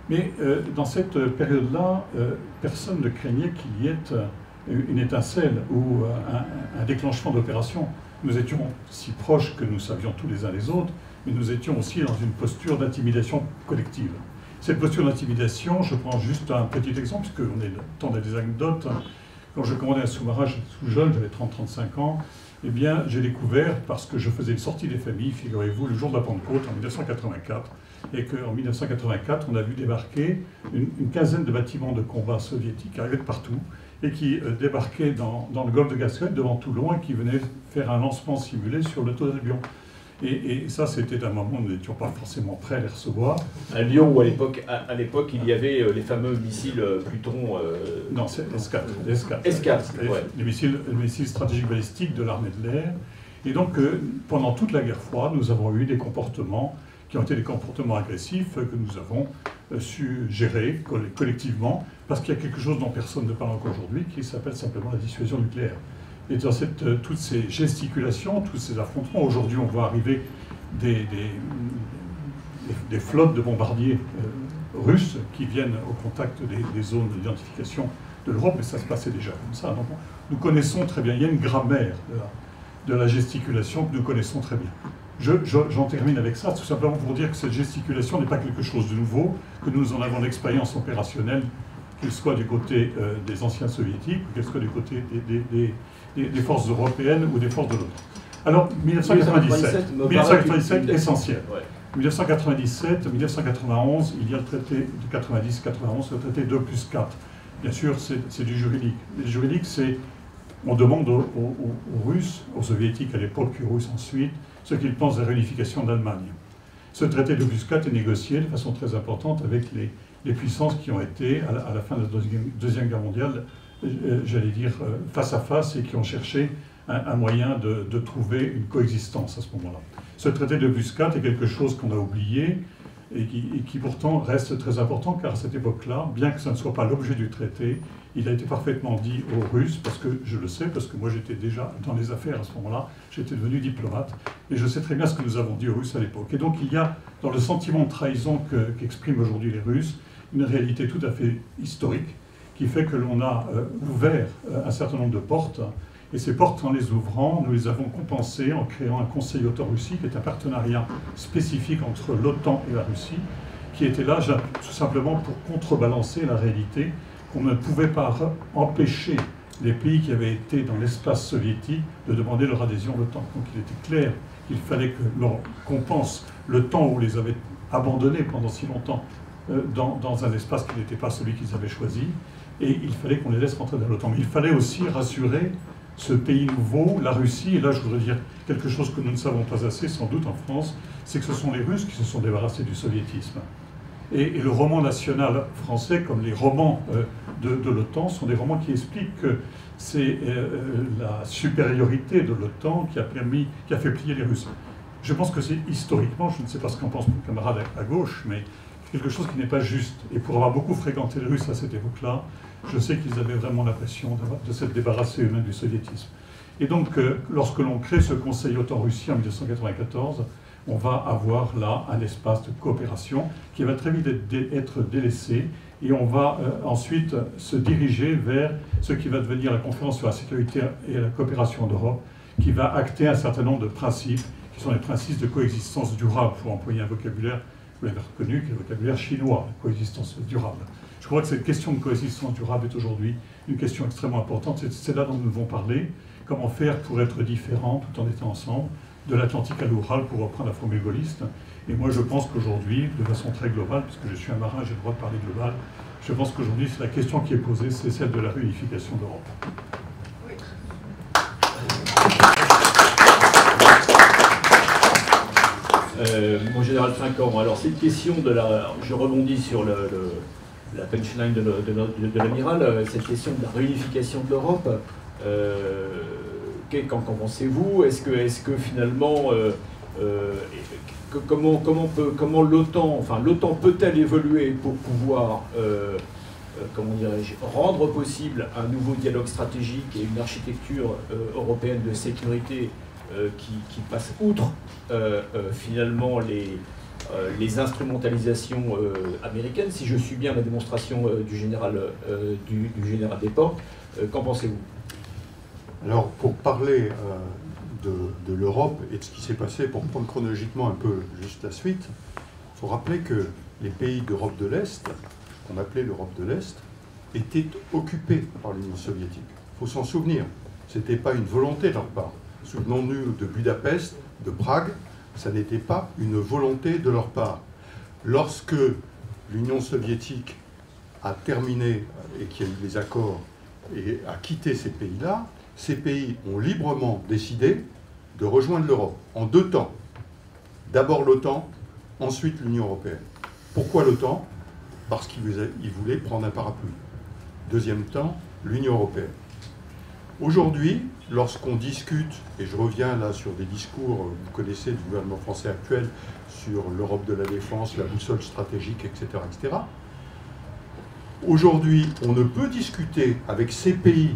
Mais euh, dans cette période-là, euh, personne ne craignait qu'il y ait euh, une étincelle ou un, un déclenchement d'opération. Nous étions si proches que nous savions tous les uns les autres, mais nous étions aussi dans une posture d'intimidation collective. Cette posture d'intimidation, je prends juste un petit exemple, parce qu'on est temps des anecdotes. Quand je commandais un sous-marin, tout jeune, j'avais 30-35 ans, eh bien, j'ai découvert, parce que je faisais une sortie des familles, figurez-vous, le jour de la Pentecôte, en 1984, et qu'en 1984, on a vu débarquer une, quinzaine de bâtiments de combat soviétiques arrivés de partout, et qui euh, débarquaient dans, le golfe de Gascogne, devant Toulon, et qui venaient faire un lancement simulé sur le taux d'avion. Et, ça, c'était un moment où nous n'étions pas forcément prêts à les recevoir. À Lyon, où à l'époque, à, l'époque, il y avait euh, les fameux missiles euh, Pluton. Euh, non, c'est S4. S4, les, missiles, les missiles stratégiques balistiques de l'armée de l'air. Et donc, pendant toute la guerre froide, nous avons eu des comportements qui ont été des comportements agressifs que nous avons su gérer collectivement, parce qu'il y a quelque chose dont personne ne parle encore aujourd'hui, qui s'appelle simplement la dissuasion nucléaire. Et dans cette, toutes ces gesticulations, tous ces affrontements, aujourd'hui on voit arriver des, flottes de bombardiers russes qui viennent au contact des, zones d'identification de l'Europe, mais ça se passait déjà comme ça. Nous connaissons très bien, il y a une grammaire de la, gesticulation que nous connaissons très bien. J'en termine avec ça, tout simplement pour dire que cette gesticulation n'est pas quelque chose de nouveau, que nous en avons l'expérience opérationnelle, qu'elle soit du côté euh, des anciens soviétiques, qu'elle soit du côté des, forces européennes ou des forces de l'OTAN. Alors, 1997, 1997, essentiel. 1997, 1991, il y a le traité de 90-91, le traité 2 plus 4. Bien sûr, c'est du juridique. Le juridique, c'est on demande aux, Russes, aux Soviétiques à l'époque, puis aux Russes ensuite, ce qu'ils pensent de la réunification d'Allemagne. Ce traité de plus 4 est négocié de façon très importante avec les, puissances qui ont été, à la, fin de la Deuxième, Guerre mondiale, j'allais dire, euh, face à face et qui ont cherché un, moyen de, trouver une coexistence à ce moment-là. Ce traité de Buscat est quelque chose qu'on a oublié et qui, pourtant reste très important car à cette époque-là, bien que ça ne soit pas l'objet du traité, il a été parfaitement dit aux Russes, parce que je le sais, parce que moi j'étais déjà dans les affaires à ce moment-là, j'étais devenu diplomate, et je sais très bien ce que nous avons dit aux Russes à l'époque. Et donc il y a, dans le sentiment de trahison qu'expriment aujourd'hui les Russes, une réalité tout à fait historique qui fait que l'on a euh, ouvert euh, un certain nombre de portes et ces portes, en les ouvrant, nous les avons compensées en créant un Conseil OTAN-Russie, qui est un partenariat spécifique entre l'OTAN et la Russie, qui était là tout simplement pour contrebalancer la réalité qu'on ne pouvait pas empêcher les pays qui avaient été dans l'espace soviétique de demander leur adhésion à l'OTAN. Donc il était clair qu'il fallait que l'on compense le temps où on les avait abandonnés pendant si longtemps euh, dans, dans un espace qui n'était pas celui qu'ils avaient choisi, et il fallait qu'on les laisse rentrer dans l'OTAN. Mais il fallait aussi rassurer ce pays nouveau, la Russie, et là je voudrais dire quelque chose que nous ne savons pas assez sans doute en France, c'est que ce sont les Russes qui se sont débarrassés du soviétisme. Et, le roman national français, comme les romans euh, de, l'OTAN, sont des romans qui expliquent que c'est euh, la supériorité de l'OTAN qui a permis, qui a fait plier les Russes. Je pense que c'est historiquement, je ne sais pas ce qu'en pense mon camarade à gauche, mais quelque chose qui n'est pas juste. Et pour avoir beaucoup fréquenté les Russes à cette époque-là, je sais qu'ils avaient vraiment l'impression de s'être débarrassés eux-mêmes du soviétisme. Et donc, euh, lorsque l'on crée ce Conseil OTAN-Russie en 1994, on va avoir là un espace de coopération qui va très vite être délaissé et on va euh, ensuite se diriger vers ce qui va devenir la conférence sur la sécurité et la coopération d'Europe, qui va acter un certain nombre de principes, qui sont les principes de coexistence durable, pour employer un vocabulaire, vous l'avez reconnu, qui est le vocabulaire chinois, la coexistence durable. Je crois que cette question de coexistence durable est aujourd'hui une question extrêmement importante. C'est là dont nous devons parler. Comment faire pour être différents tout en étant ensemble, de l'Atlantique à l'Oural, pour reprendre la formule gaulliste. Et moi, je pense qu'aujourd'hui, de façon très globale, puisque je suis un marin, j'ai le droit de parler global, je pense qu'aujourd'hui, la question qui est posée, c'est celle de la réunification d'Europe. Euh, mon général Trinquant, alors cette question de la... Je rebondis sur le la punchline de, l'amiral, euh, cette question de la réunification de l'Europe. Euh, qu'en pensez-vous? Est-ce que, finalement, euh, comment, comment, comment l'OTAN, enfin l'OTAN peut-elle évoluer pour pouvoir, comment dirais-je, rendre possible un nouveau dialogue stratégique et une architecture européenne de sécurité qui, passe outre finalement les euh, les instrumentalisations euh, américaines, si je suis bien la démonstration euh, du général, d'époque. Qu'en pensez-vous? Alors, pour parler de, l'Europe et de ce qui s'est passé, pour prendre chronologiquement un peu juste la suite, il faut rappeler que les pays d'Europe de l'Est, qu'on appelait l'Europe de l'Est, étaient occupés par l'Union soviétique. Il faut s'en souvenir. Ce n'était pas une volonté de leur part. Souvenons-nous de Budapest, de Prague, ça n'était pas une volonté de leur part. Lorsque l'Union soviétique a terminé et qu'il y a eu les accords et a quitté ces pays-là, ces pays ont librement décidé de rejoindre l'Europe en deux temps. D'abord l'OTAN, ensuite l'Union européenne. Pourquoi l'OTAN? Parce qu'ils voulaient prendre un parapluie. Deuxième temps, l'Union européenne. Aujourd'hui, lorsqu'on discute, et je reviens là sur des discours, vous connaissez, du gouvernement français actuel sur l'Europe de la défense, la boussole stratégique, etc., etc., aujourd'hui, on ne peut discuter avec ces pays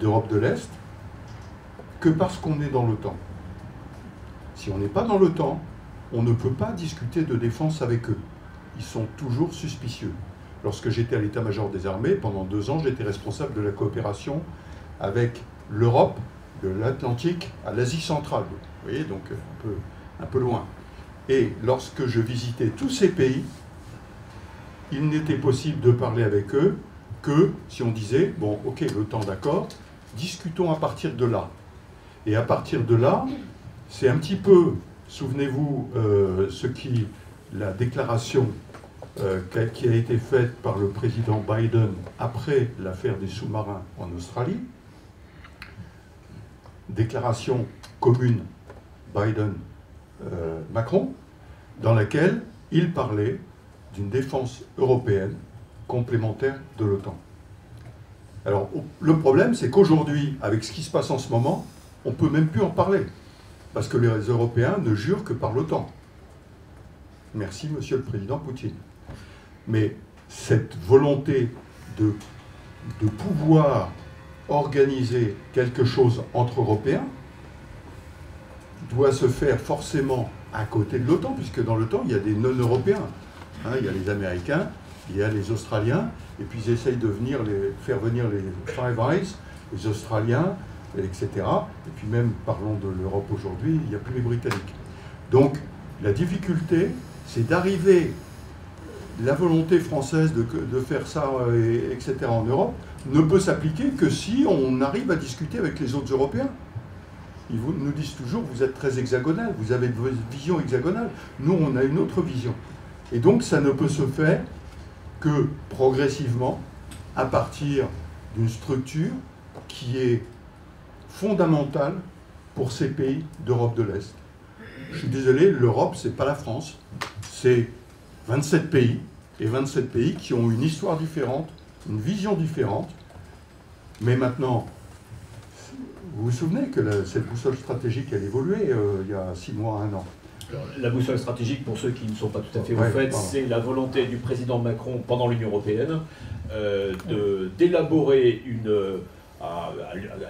d'Europe de l'Est que parce qu'on est dans l'OTAN. Si on n'est pas dans l'OTAN, on ne peut pas discuter de défense avec eux. Ils sont toujours suspicieux. Lorsque j'étais à l'état-major des armées, pendant deux ans, j'étais responsable de la coopération avec l'Europe, de l'Atlantique à l'Asie centrale. Vous voyez, donc un peu, un peu loin. Et lorsque je visitais tous ces pays, il n'était possible de parler avec eux que si on disait, bon, ok, le temps d'accord, discutons à partir de là. Et à partir de là, c'est un petit peu, souvenez-vous, euh, ce qui, la déclaration euh, qui a été faite par le président Biden après l'affaire des sous-marins en Australie, déclaration commune Biden-Macron, dans laquelle il parlait d'une défense européenne complémentaire de l'OTAN. Alors, le problème, c'est qu'aujourd'hui, avec ce qui se passe en ce moment, on ne peut même plus en parler. Parce que les Européens ne jurent que par l'OTAN. Merci, Monsieur le Président Poutine. Mais cette volonté de, de pouvoir organiser quelque chose entre Européens doit se faire forcément à côté de l'OTAN, puisque dans l'OTAN, il y a des non-européens. Hein, il y a les Américains, il y a les Australiens, et puis ils essayent de venir faire venir les Five Eyes, les Australiens, etc. Et puis même, parlons de l'Europe aujourd'hui, il n'y a plus les Britanniques. Donc la difficulté, c'est d'arriver, la volonté française de faire ça, etc. en Europe, ne peut s'appliquer que si on arrive à discuter avec les autres Européens. Ils nous disent toujours, vous êtes très hexagonal, vous avez une vision hexagonale. Nous, on a une autre vision. Et donc, ça ne peut se faire que progressivement, à partir d'une structure qui est fondamentale pour ces pays d'Europe de l'Est. Je suis désolé, l'Europe, c'est pas la France. C'est 27 pays, et 27 pays qui ont une histoire différente, une vision différente. Mais maintenant, vous vous souvenez que cette boussole stratégique, elle évolué euh, il y a six mois, un an la boussole stratégique, pour ceux qui ne sont pas tout à fait au fait, c'est la volonté du président Macron pendant l'Union européenne euh, d'élaborer une, euh,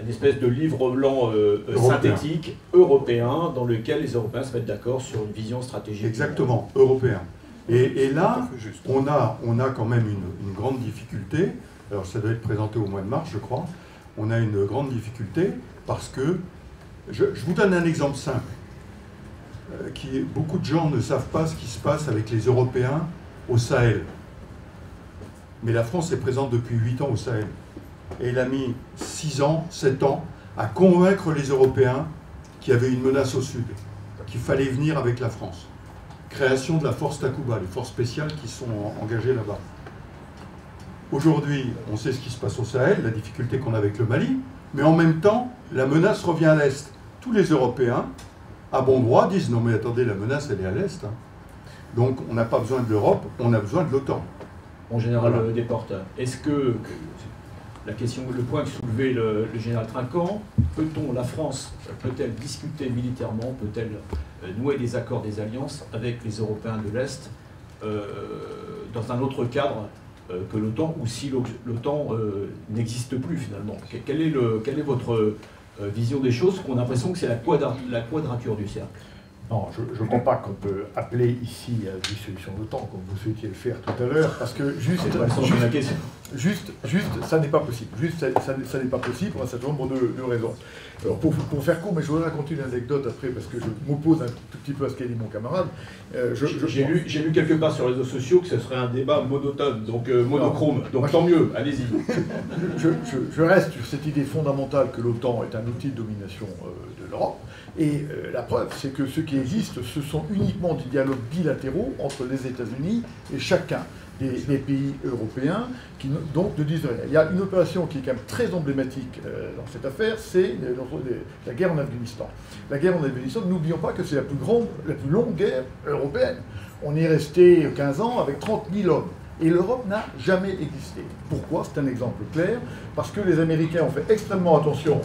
une espèce de livre blanc euh, synthétique européen dans lequel les Européens se mettent d'accord sur une vision stratégique. Exactement, européen. Et, là, on a, on a quand même une, grande difficulté. Alors ça doit être présenté au mois de mars, je crois. On a une grande difficulté parce que, je vous donne un exemple simple. Euh, qui, beaucoup de gens ne savent pas ce qui se passe avec les Européens au Sahel. Mais la France est présente depuis 8 ans au Sahel. Et elle a mis 6 ans, 7 ans à convaincre les Européens qu'il y avait une menace au sud, qu'il fallait venir avec la France. Création de la force Takuba, les forces spéciales qui sont engagées là-bas. Aujourd'hui, on sait ce qui se passe au Sahel, la difficulté qu'on a avec le Mali, mais en même temps, la menace revient à l'Est. Tous les Européens à bon droit, disent non mais attendez, la menace elle est à l'Est. Hein. Donc on n'a pas besoin de l'Europe, on a besoin de l'OTAN. Mon général voilà. Desportes, est-ce que la question, le point que soulevait le, général Trinquant, peut-on, la France, peut-elle discuter militairement, peut-elle euh, nouer des accords, des alliances avec les Européens de l'Est euh, dans un autre cadre euh, que l'OTAN, ou si l'OTAN n'existe plus finalement quel est, votre euh, vision des choses qu'on a l'impression que c'est la quadrature du cercle? Non, je ne crois pas qu'on peut appeler ici à dissolution de temps, comme vous souhaitiez le faire tout à l'heure, parce que juste, juste, juste, ça n'est pas possible. Juste, ça, n'est pas possible pour un certain nombre de, raisons. Alors, pour, pour, faire court, mais je voudrais raconter une anecdote après, parce que je m'oppose un tout petit peu à ce qu'a dit mon camarade. Euh, j'ai lu, lu, quelque part sur les réseaux sociaux que ce serait un débat monotone, donc euh, monochrome. donc tant mieux, allez-y. je, reste sur cette idée fondamentale que l'OTAN est un outil de domination de l'Europe. Et euh, la preuve, c'est que ce qui existe, ce sont uniquement des dialogues bilatéraux entre les États-Unis et chacun des, pays européens qui donc ne disent rien. Il y a une opération qui est quand même très emblématique euh, dans cette affaire, c'est la guerre en Afghanistan. La guerre en Afghanistan, n'oublions pas que c'est la plus la plus longue guerre européenne. On est resté 15 ans avec 30 000 hommes. Et l'Europe n'a jamais existé. Pourquoi? C'est un exemple clair. Parce que les Américains ont fait extrêmement attention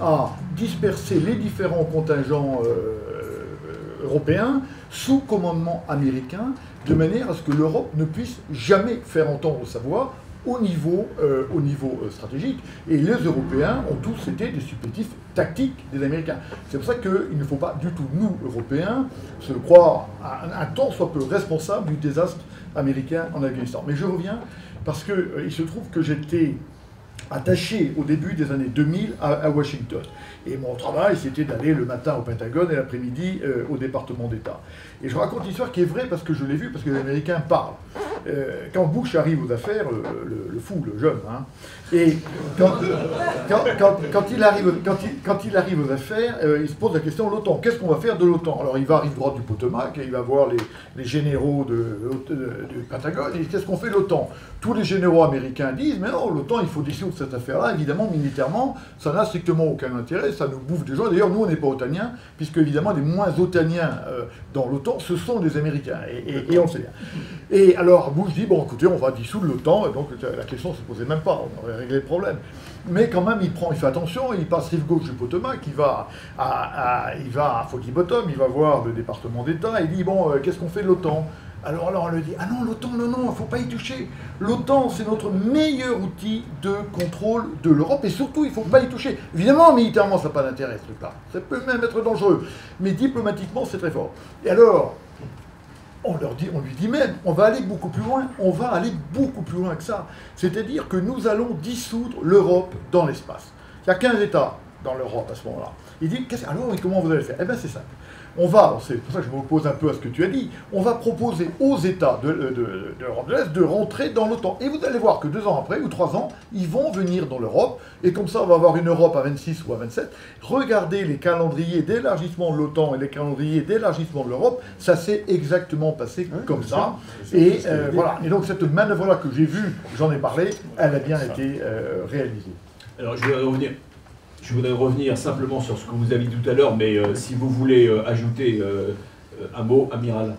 à disperser les différents contingents euh, européens sous commandement américain, de manière à ce que l'Europe ne puisse jamais faire entendre sa voix au niveau, euh, au niveau euh, stratégique. Et les Européens ont tous été des supplétifs tactiques des Américains. C'est pour ça qu'il ne faut pas du tout, nous, Européens, se croire un, un temps soit peu responsable du désastre américain en Afghanistan. Mais je reviens parce qu'il euh, se trouve que j'étais attaché au début des années 2000 à, Washington. Et mon travail, c'était d'aller le matin au Pentagone et l'après-midi euh, au département d'État. Et je raconte une histoire qui est vraie parce que je l'ai vue, parce que les Américains parlent. Euh, quand Bush arrive aux affaires, le, fou, le jeune, hein, et quand, il arrive, quand, il, arrive aux affaires, euh, il se pose la question de l'OTAN. Qu'est-ce qu'on va faire de l'OTAN? Alors il va arriver droit du Potomac et il va voir les, généraux de, du Pentagone et qu'est-ce qu'on fait de l'OTAN? Tous les généraux américains disent mais non, l'OTAN, il faut dissoudre cette affaire-là. Évidemment, militairement, ça n'a strictement aucun intérêt, ça nous bouffe des gens. D'ailleurs, nous, on n'est pas otaniens, puisque évidemment, les moins otaniens euh, dans l'OTAN, ce sont les Américains, et, on sait. Et alors, Bush dit, bon, écoutez, on va dissoudre l'OTAN, et donc la question ne se posait même pas, réglé le problème. Mais quand même, il prend, il fait attention, il passe rive gauche du Potomac, il va à, il va à Foggy Bottom, il va voir le département d'État, il dit, bon, euh, qu'est-ce qu'on fait de l'OTAN? Alors, alors on lui dit, ah non, l'OTAN, non, non, il ne faut pas y toucher. L'OTAN, c'est notre meilleur outil de contrôle de l'Europe, et surtout, il ne faut pas y toucher. Évidemment, militairement, ça n'a pas d'intérêt, ce truc-là. Ça peut même être dangereux. Mais diplomatiquement, c'est très fort. Et alors, on, leur dit, on lui dit même, on va aller beaucoup plus loin, on va aller beaucoup plus loin que ça. C'est-à-dire que nous allons dissoudre l'Europe dans l'espace. Il y a 15 États dans l'Europe à ce moment-là. Il dit, alors, comment vous allez le faire? Eh bien, c'est simple on va, c'est pour ça que je m'oppose un peu à ce que tu as dit, on va proposer aux États de, l'Europe de l'Est de rentrer dans l'OTAN. Et vous allez voir que deux ans après, ou trois ans, ils vont venir dans l'Europe, et comme ça on va avoir une Europe à 26 ou à 27. Regardez les calendriers d'élargissement de l'OTAN et les calendriers d'élargissement de l'Europe, ça s'est exactement passé comme ça. Et euh, voilà. Et donc cette manœuvre-là que j'ai vue, j'en ai parlé, elle a bien été euh, réalisée. Alors je vais revenir je voudrais revenir simplement sur ce que vous avez dit tout à l'heure, mais euh, si vous voulez euh, ajouter euh, un mot, Amiral.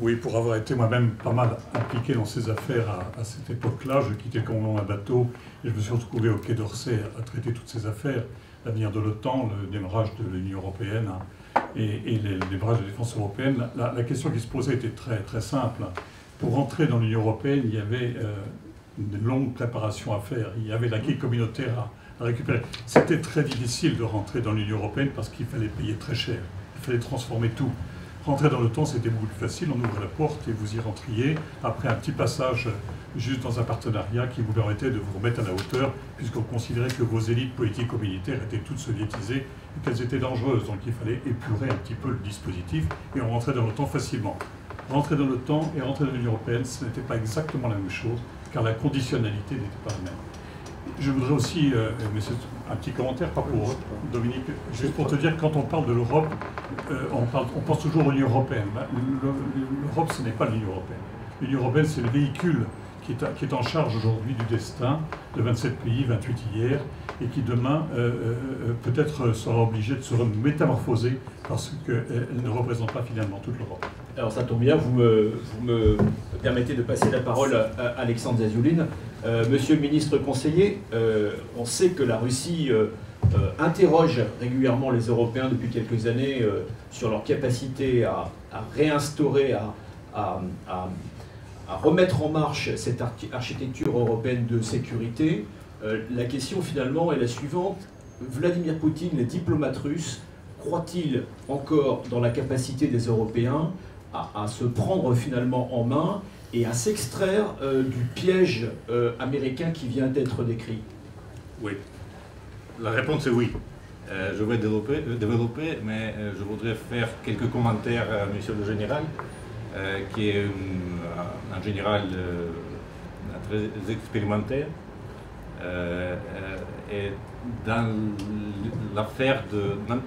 Oui, pour avoir été moi-même pas mal impliqué dans ces affaires à, cette époque-là, je quittais comme un bateau et je me suis retrouvé au Quai d'Orsay à traiter toutes ces affaires, l'avenir de l'OTAN, le démarrage de l'Union européenne hein, et, le démarrage de la défense européenne. La, question qui se posait était très, très simple. Pour rentrer dans l'Union européenne, il y avait une longue préparation à faire. Il y avait l'acquis communautaire récupérer. C'était très difficile de rentrer dans l'Union européenne parce qu'il fallait payer très cher. Il fallait transformer tout. Rentrer dans temps, c'était beaucoup plus facile. On ouvre la porte et vous y rentriez après un petit passage juste dans un partenariat qui vous permettait de vous remettre à la hauteur, puisqu'on considérait que vos élites politico-militaires étaient toutes soviétisées et qu'elles étaient dangereuses. Donc il fallait épurer un petit peu le dispositif et on rentrait dans temps facilement. Rentrer dans temps et rentrer dans l'Union européenne, ce n'était pas exactement la même chose, car la conditionnalité n'était pas la même. Je voudrais aussi, euh, mais c'est un petit commentaire, pas pour Dominique, juste pour te dire quand on parle de l'Europe, euh, on, pense toujours à l'Union européenne. Bah, L'Europe, ce n'est pas l'Union européenne. L'Union européenne, c'est le véhicule qui est, qui est, en charge aujourd'hui du destin de 27 pays, 28 hier, et qui demain euh, peut-être sera obligé de se métamorphoser parce qu'elle ne représente pas finalement toute l'Europe. Alors ça tombe bien, vous me, vous me permettez de passer la parole à Alexandre Zazouline. Euh, monsieur le ministre conseiller, euh, on sait que la Russie euh, interroge régulièrement les Européens depuis quelques années sur leur capacité à, réinstaurer, à, remettre en marche cette architecture européenne de sécurité. la question finalement est la suivante. Vladimir Poutine, les diplomates russes, croient-ils encore dans la capacité des Européens à se prendre finalement en main et à s'extraire euh, du piège euh, américain qui vient d'être décrit Oui. La réponse est oui. Euh, je vais développer, développer mais je voudrais faire quelques commentaires à Monsieur le Général, qui est un, général très expérimenté. et dans l'affaire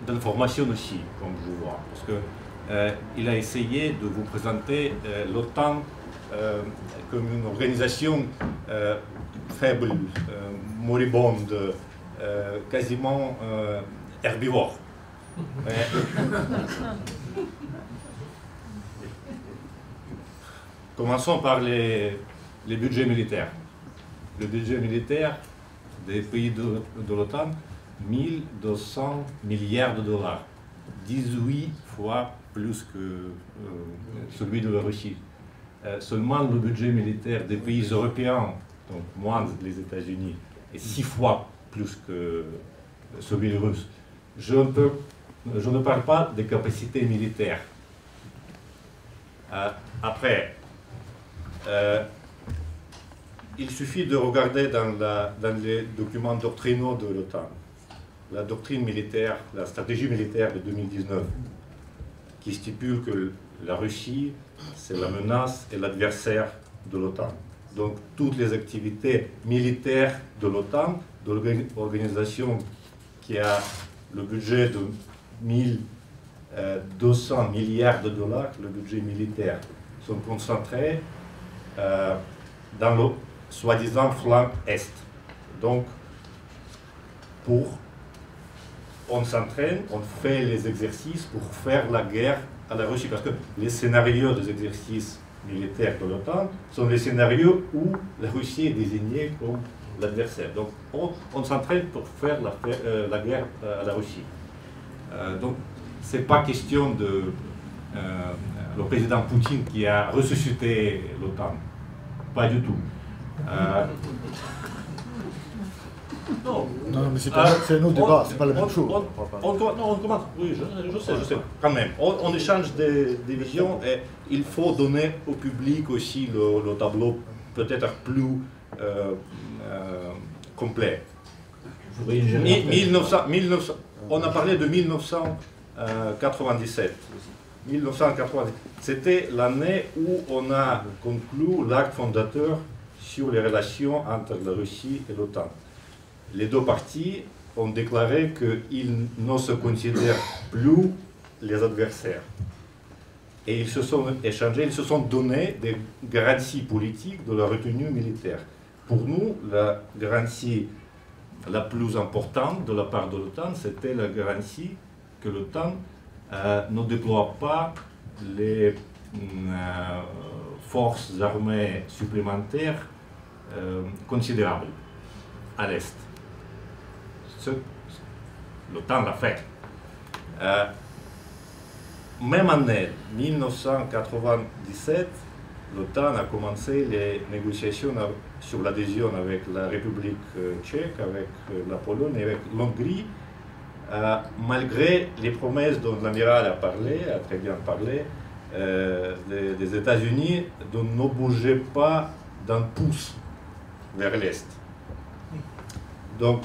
d'information aussi, comme je vois. Parce qu'il a essayé de vous présenter l'OTAN euh, comme une organisation euh, faible, euh, moribonde, quasiment herbivore. Commençons par les, budgets militaires. Le budget militaire des pays de, de l'OTAN, 1200 milliards de dollars, 18 fois plus que celui de la Russie. Euh, seulement le budget militaire des pays européens donc moins les États-Unis, et six fois plus que celui russe. Je ne, peux, je ne parle pas des capacités militaires. Euh, après, euh, il suffit de regarder dans, dans les documents doctrinaux de l'OTAN, la doctrine militaire, la stratégie militaire de 2019, qui stipule que la Russie, c'est la menace et l'adversaire de l'OTAN. Donc toutes les activités militaires de l'OTAN, de l'organisation qui a le budget de 1200 euh, milliards de dollars, le budget militaire, sont concentrés euh, dans le soi-disant flanc Est. Donc, pour, on s'entraîne, on fait les exercices pour faire la guerre à la Russie, parce que les scénarios des exercices militaires de l'OTAN sont les scénarios où la Russie est désignée comme l'adversaire. Donc on, s'entraîne pour faire la, euh, guerre à la Russie. Euh, donc ce n'est pas question de euh, le président Poutine qui a ressuscité l'OTAN. Pas du tout. Non. non, mais c'est un autre débat, c'est pas la même chose. On, non, on commence, oui, je, sais, je sais, quand même. On, échange des, visions et il faut donner au public aussi le, tableau peut-être plus euh, euh, complet. 1900, 1900, on a parlé de 1997. 1997. C'était l'année où on a conclu l'acte fondateur sur les relations entre la Russie et l'OTAN les deux parties ont déclaré qu'ils ne se considèrent plus les adversaires. Et ils se sont échangés, ils se sont donné des garanties politiques de la retenue militaire. Pour nous, la garantie la plus importante de la part de l'OTAN, c'était la garantie que l'OTAN euh, ne déploie pas les euh, forces armées supplémentaires euh, considérables à l'Est l'OTAN l'a fait. Euh, même année, 1997, l'OTAN a commencé les négociations sur l'adhésion avec la République euh, tchèque, avec euh, la Pologne et avec l'Hongrie, malgré les promesses dont l'amiral a parlé, a très bien parlé, des, des États-Unis de ne bouger pas d'un pouce vers l'Est. Donc,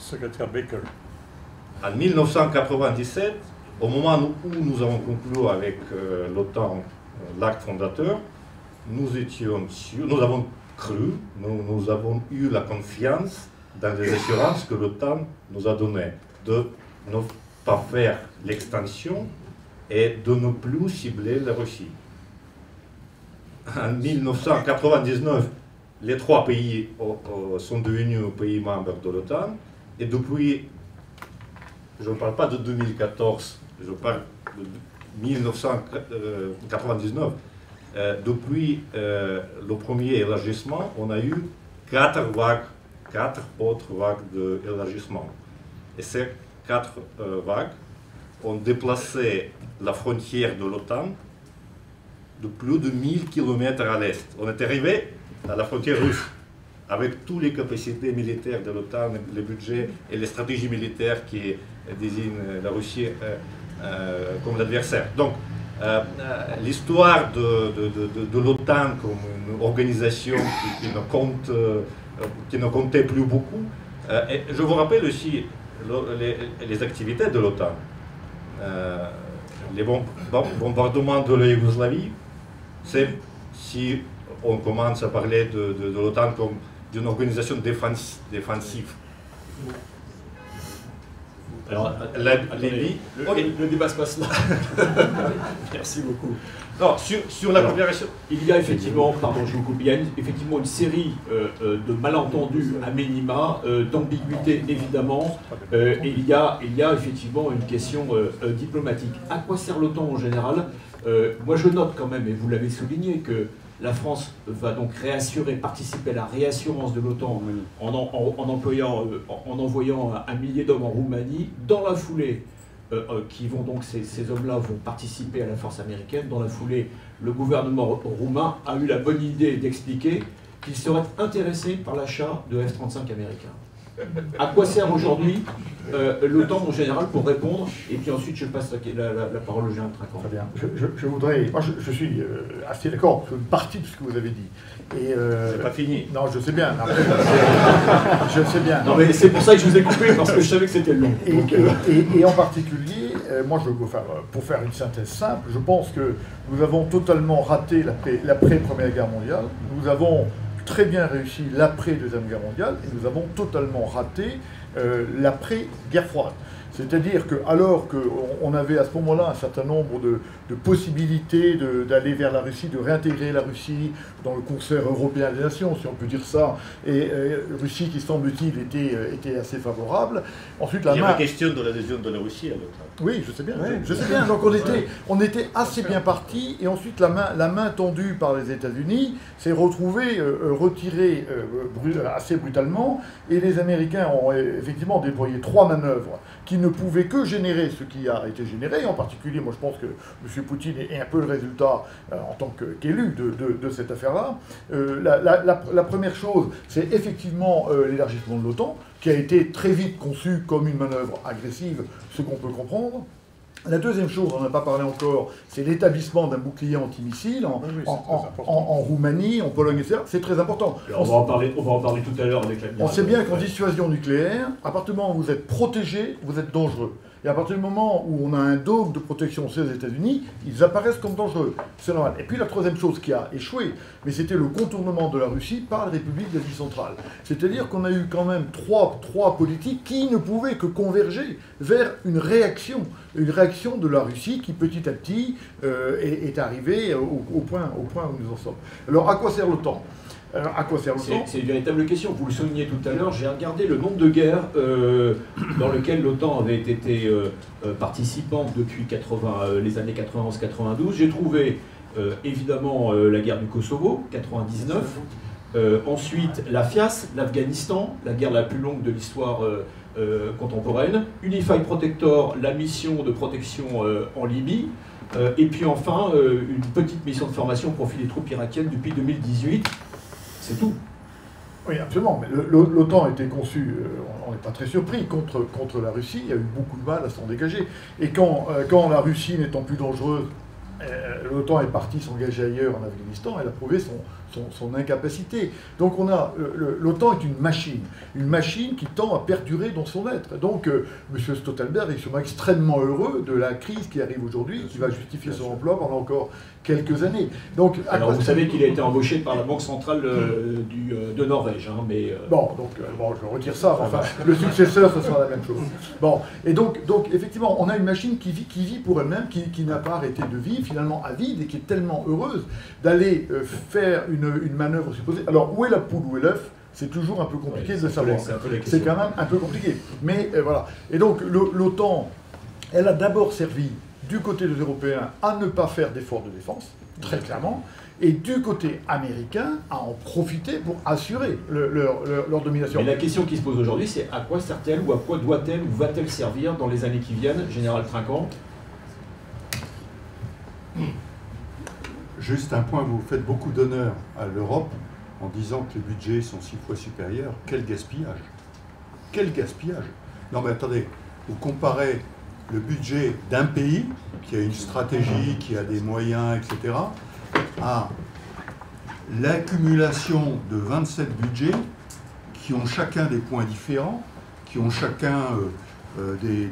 secrétaire Baker. En 1997, au moment où nous avons conclu avec euh, l'OTAN euh, l'acte fondateur, nous étions sûrs, nous avons cru, nous, nous, avons eu la confiance dans les assurances que l'OTAN nous a données de ne pas faire l'extension et de ne plus cibler la Russie. En 1999, les trois pays sont devenus pays membres de l'OTAN et depuis, je ne parle pas de 2014, je parle de 1999, euh, depuis euh, le premier élargissement, on a eu quatre vagues, quatre autres vagues d'élargissement. Et ces quatre euh, vagues ont déplacé la frontière de l'OTAN de plus de 1000 km à l'est. On est arrivé à la frontière russe avec toutes les capacités militaires de l'OTAN, le budget et les stratégies militaires qui désignent la Russie euh, euh, comme l'adversaire. Donc, euh, l'histoire de, l'OTAN comme une organisation qui, ne compte, qui, ne comptait plus beaucoup. je vous rappelle aussi les, activités de l'OTAN. les bombardements de la Yougoslavie, c'est si on commence à parler de, de l'OTAN comme d'une organisation défensive. Alors, la, le, débat se passe là. Merci beaucoup. Non, sur, sur la. Il y a effectivement, pardon, je vous coupe, il y a effectivement une série euh, euh, de malentendus à minima, euh, d'ambiguïté évidemment, et il y, a, il y a effectivement une question diplomatique. À quoi sert l'OTAN en général? Moi je note quand même, et vous l'avez souligné, que la France va donc réassurer, participer à la réassurance de l'OTAN en, employant, euh, en envoyant un millier d'hommes en Roumanie. Dans la foulée, euh, euh, qui vont donc ces, hommes-là vont participer à la force américaine. Dans la foulée, le gouvernement roumain a eu la bonne idée d'expliquer qu'ils seraient intéressés par l'achat de F-35 américains. À quoi sert aujourd'hui euh, l'OTAN en général pour répondre Et puis ensuite, je passe la, la, parole au général Trinquant. Très bien. Je, voudrais. Moi, je, suis euh, assez d'accord sur une partie de ce que vous avez dit. Et euh, c'est pas fini. Non, je sais bien. je sais bien. Non, mais c'est pour ça que je vous ai coupé, parce que je savais que c'était long. Et, en particulier, moi, je veux faire, pour faire une synthèse simple, je pense que nous avons totalement raté l'après-première guerre mondiale. Nous avons très bien réussi l'après-deuxième guerre mondiale et nous avons totalement raté euh, l'après-guerre froide. C'est-à-dire que alors qu'on avait à ce moment-là un certain nombre de, possibilités d'aller vers la Russie, de réintégrer la Russie dans le concert européen des nations, si on peut dire ça, et euh, Russie qui semble-t-il était, euh, était assez favorable. Ensuite, la Il y main... question de l'adhésion de la Russie à l'OTAN. Oui, je sais bien. je, sais bien. Donc on était, on était assez bien parti, et ensuite la main, la main tendue par les États-Unis s'est retrouvée euh, retirée assez brutalement, et les Américains ont effectivement déployé trois manœuvres qui ne pouvait que générer ce qui a été généré. En particulier, moi je pense que M. Poutine est un peu le résultat euh, en tant qu'élu de, cette affaire-là. Euh, la, première chose, c'est effectivement euh, l'élargissement de l'OTAN, qui a été très vite conçu comme une manœuvre agressive, ce qu'on peut comprendre. La deuxième chose, on n'a pas parlé encore, c'est l'établissement d'un bouclier antimissile en, en, Roumanie, en Pologne, etc. C'est très important. on, va en parler, on va en parler tout à l'heure avec la On sait bien qu'en dissuasion nucléaire, à partir du moment où vous êtes protégé, vous êtes dangereux. Et à partir du moment où on a un dôme de protection aux États-Unis, ils apparaissent comme dangereux. C'est normal. Et puis la troisième chose qui a échoué, mais c'était le contournement de la Russie par la République d'Asie centrale. C'est-à-dire qu'on a eu quand même trois, trois politiques qui ne pouvaient que converger vers une réaction, une réaction de la Russie qui petit à petit euh, est, arrivée au, point, au point où nous en sommes. Alors à quoi sert l'OTAN? À quoi sert C'est une véritable question. Vous le soulignez tout à l'heure, j'ai regardé le nombre de guerres euh, dans lesquelles l'OTAN avait été euh, euh, participant depuis 80, les années 91-92. J'ai trouvé évidemment la guerre du Kosovo, 99. ensuite, la FIAS, l'Afghanistan, la guerre la plus longue de l'histoire contemporaine. Unified Protector, la mission de protection en Libye. et puis enfin, une petite mission de formation au profit des troupes irakiennes depuis 2018 c'est tout. Oui, absolument. Mais l'OTAN a été conçu, euh, on n'est pas très surpris, contre, la Russie. Il y a eu beaucoup de mal à s'en dégager. Et quand, euh, quand la Russie n'étant plus dangereuse, euh, l'OTAN est parti s'engager ailleurs en Afghanistan, elle a prouvé son, son, incapacité. Donc on a l'OTAN est une machine, une machine qui tend à perdurer dans son être. Donc euh, M. Stoltenberg est sûrement extrêmement heureux de la crise qui arrive aujourd'hui, qui va justifier son emploi pendant encore quelques années. Donc, Alors vous savez qu'il a été embauché par la Banque centrale euh, du, euh, de Norvège, hein, mais bon, donc bon, je retire ça. Enfin, le successeur, ce sera la même chose. Bon, et donc, donc effectivement, on a une machine qui vit, qui vit pour elle-même, qui, qui n'a pas arrêté de vivre, finalement avide et qui est tellement heureuse d'aller faire une une, manœuvre supposée. Alors, où est la poule, où est l'œuf? C'est toujours un peu compliqué de savoir. C'est quand même un peu compliqué. Mais euh, voilà. Et donc, l'OTAN, elle a d'abord servi du côté des Européens à ne pas faire d'efforts de défense, très clairement, et du côté américain à en profiter pour assurer leur, domination. Mais la question qui se pose aujourd'hui, c'est à quoi sert-elle ou à quoi doit-elle ou va-t-elle servir dans les années qui viennent, Général Trinquant? Juste un point, vous faites beaucoup d'honneur à l'Europe en disant que les budgets sont six fois supérieurs. Quel gaspillage Quel gaspillage Non mais attendez, vous comparez le budget d'un pays qui a une stratégie, qui a des moyens, etc., à l'accumulation de 27 budgets qui ont chacun des points différents, qui ont chacun euh, euh, des...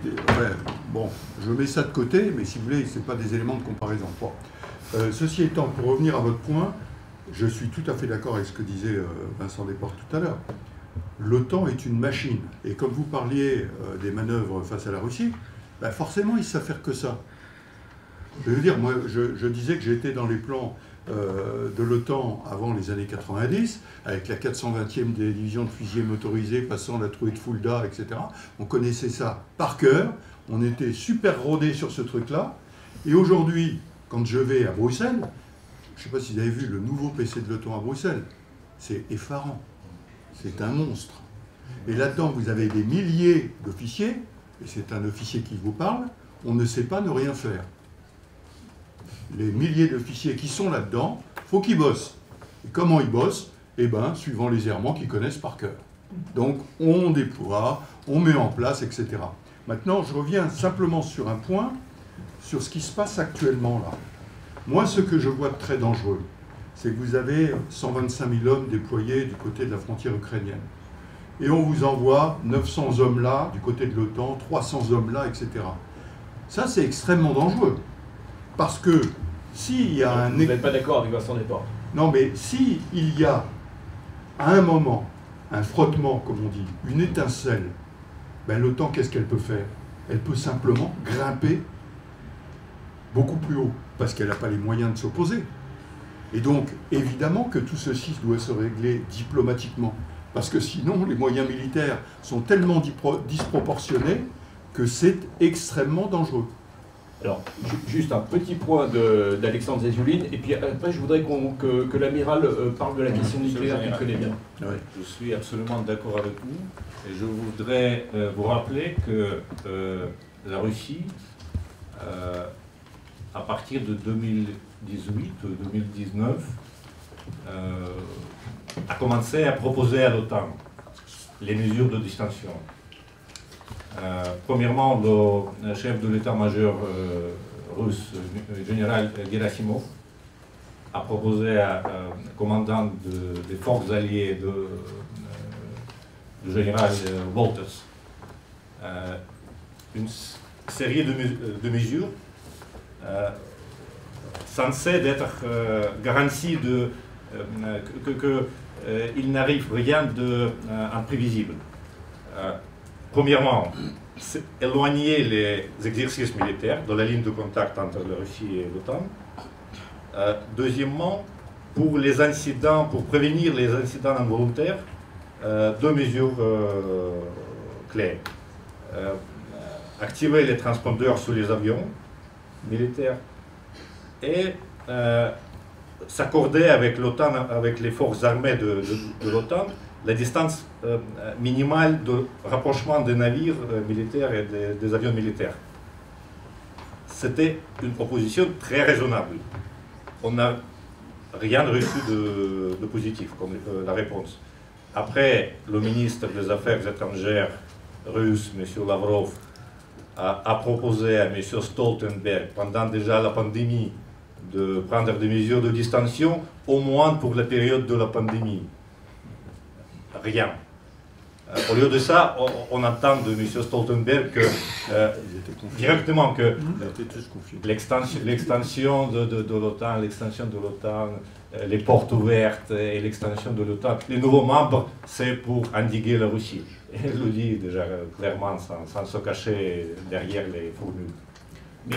bon, je mets ça de côté, mais si vous voulez, ce pas des éléments de comparaison. Euh, ceci étant, pour revenir à votre point, je suis tout à fait d'accord avec ce que disait euh, Vincent Desportes tout à l'heure. L'OTAN est une machine. Et comme vous parliez euh, des manœuvres face à la Russie, ben forcément, ils savent faire que ça. Je veux dire, moi, je, disais que j'étais dans les plans de l'OTAN avant les années 90, avec la 420e des divisions de fusiliers motorisés passant la trouée de Fulda, etc. On connaissait ça par cœur. On était super rodés sur ce truc-là. Et aujourd'hui, quand je vais à Bruxelles, je ne sais pas si vous avez vu le nouveau PC de l'OTAN à Bruxelles, c'est effarant. C'est un monstre. Et là-dedans, vous avez des milliers d'officiers, et c'est un officier qui vous parle, on ne sait pas ne rien faire. Les milliers d'officiers qui sont là-dedans, faut qu'ils bossent. Et comment ils bossent? Eh ben, suivant les errements qu'ils connaissent par cœur. Donc, on déploie, on met en place, etc. Maintenant, je reviens simplement sur un point, sur ce qui se passe actuellement là. Moi, ce que je vois de très dangereux, c'est que vous avez 125 000 hommes déployés du côté de la frontière ukrainienne. Et on vous envoie 900 hommes là, du côté de l'OTAN, 300 hommes là, etc. Ça, c'est extrêmement dangereux. Parce que s'il y a un... Vous n'êtes pas d'accord avec Vincent Desportes Non, mais s'il y a, à un moment, un frottement, comme on dit, une étincelle, ben, l'OTAN, qu'est-ce qu'elle peut faire? Elle peut simplement grimper beaucoup plus haut, parce qu'elle n'a pas les moyens de s'opposer. Et donc, évidemment que tout ceci doit se régler diplomatiquement, parce que sinon, les moyens militaires sont tellement disproportionnés que c'est extrêmement dangereux. Alors, juste un petit point d'Alexandre Zézuline, et puis après, je voudrais que, l'amiral euh, parle de la question nucléaire qu'il connaît bien. Je suis absolument d'accord avec vous, et je voudrais euh, vous rappeler que euh, la Russie, à partir de 2018 ou 2019, a commencé à proposer à l'OTAN les mesures de distinction. Euh, premièrement, le chef de l'état-major euh, russe, le général Gerasimov, a proposé à, commandant des forces alliées de, euh, général Wolters une série de, mesures censées d'être garanties de, qu'il n'arrive rien d'imprévisible. Premièrement, éloigner les exercices militaires de la ligne de contact entre la Russie et l'OTAN. Euh, deuxièmement, pour les incidents, pour prévenir les incidents involontaires, euh, deux mesures euh, clés. activer les transpondeurs sous les avions militaires et s'accorder avec l'OTAN, avec les forces armées de l'OTAN, la distance euh, minimale de rapprochement des navires euh, militaires et des, avions militaires. C'était une proposition très raisonnable. On n'a rien reçu de, positif comme euh, la réponse. Après, le ministre des Affaires étrangères russe, M. Lavrov, a, a, proposé à M. Stoltenberg, pendant déjà la pandémie, de prendre des mesures de distension, au moins pour la période de la pandémie rien. Euh, au lieu de ça, on, entend de M. Stoltenberg que, euh, directement que l'extension de, de, l'OTAN, l'extension de l'OTAN, euh, les portes ouvertes et l'extension de l'OTAN, les nouveaux membres, c'est pour endiguer la Russie. Et il le dit déjà clairement, sans, sans se cacher derrière les formules.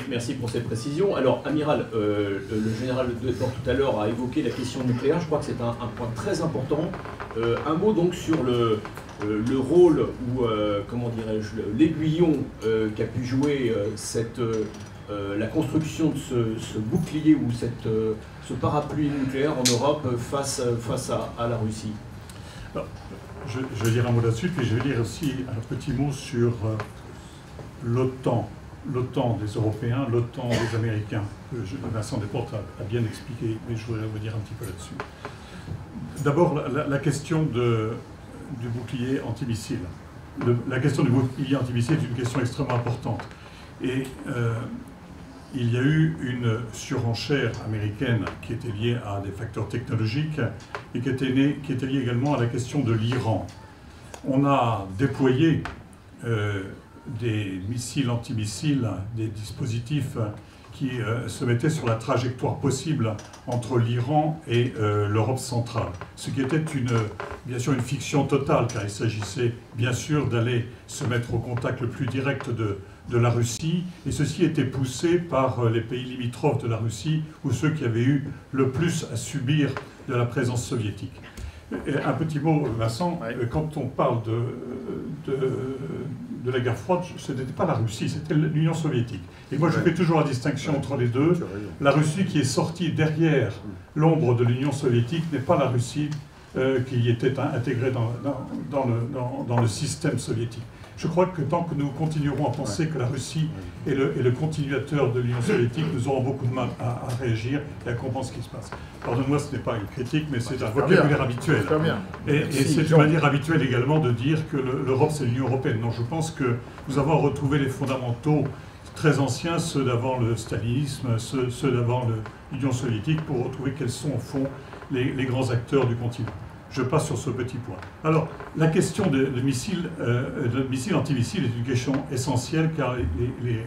Merci pour ces précisions. Alors, Amiral, euh, le général de Fort tout à l'heure a évoqué la question nucléaire. Je crois que c'est un, point très important. Euh, un mot donc sur le, le rôle ou, comment dirais-je, l'aiguillon qu'a pu jouer cette, la construction de ce, bouclier ou cette, ce parapluie nucléaire en Europe face, face à, la Russie. je, je, vais dire un mot là-dessus, puis je vais dire aussi un petit mot sur l'OTAN l'OTAN des Européens, l'OTAN des Américains. Vincent Desportes a, bien expliqué, mais je voudrais vous dire un petit peu là-dessus. D'abord, la, question du bouclier antimissile. la question du bouclier antimissile est une question extrêmement importante. Et euh, il y a eu une surenchère américaine qui était liée à des facteurs technologiques et qui était, qui était liée également à la question de l'Iran. On a déployé euh, des missiles antimissiles, des dispositifs qui euh, se mettaient sur la trajectoire possible entre l'Iran et euh, l'Europe centrale. Ce qui était bien sûr une fiction totale, car il s'agissait bien sûr d'aller se mettre au contact le plus direct de, de la Russie, et ceci était poussé par euh, les pays limitrophes de la Russie, ou ceux qui avaient eu le plus à subir de la présence soviétique. Un petit mot, Vincent, quand on parle de, de de la guerre froide, ce n'était pas la Russie, c'était l'Union soviétique. Et moi, je fais toujours la distinction entre les deux. La Russie qui est sortie derrière l'ombre de l'Union soviétique n'est pas la Russie euh, qui était intégrée dans, dans, le, dans, le, système soviétique. Je crois que tant que nous continuerons à penser que la Russie est le, est le continuateur de l'Union soviétique, nous aurons beaucoup de mal à, réagir et à comprendre ce qui se passe. Pardonne-moi, ce n'est pas une critique, mais c'est un vocabulaire habituel. Et, et c'est une manière habituelle également de dire que l'Europe, c'est l'Union européenne. Non, je pense que nous avons retrouvé les fondamentaux très anciens, ceux d'avant le stalinisme, ceux, d'avant l'Union soviétique, pour retrouver quels sont au fond les, grands acteurs du continent. Je passe sur ce petit point. Alors, la question de, missiles, euh, de missiles antimissiles est une question essentielle car les,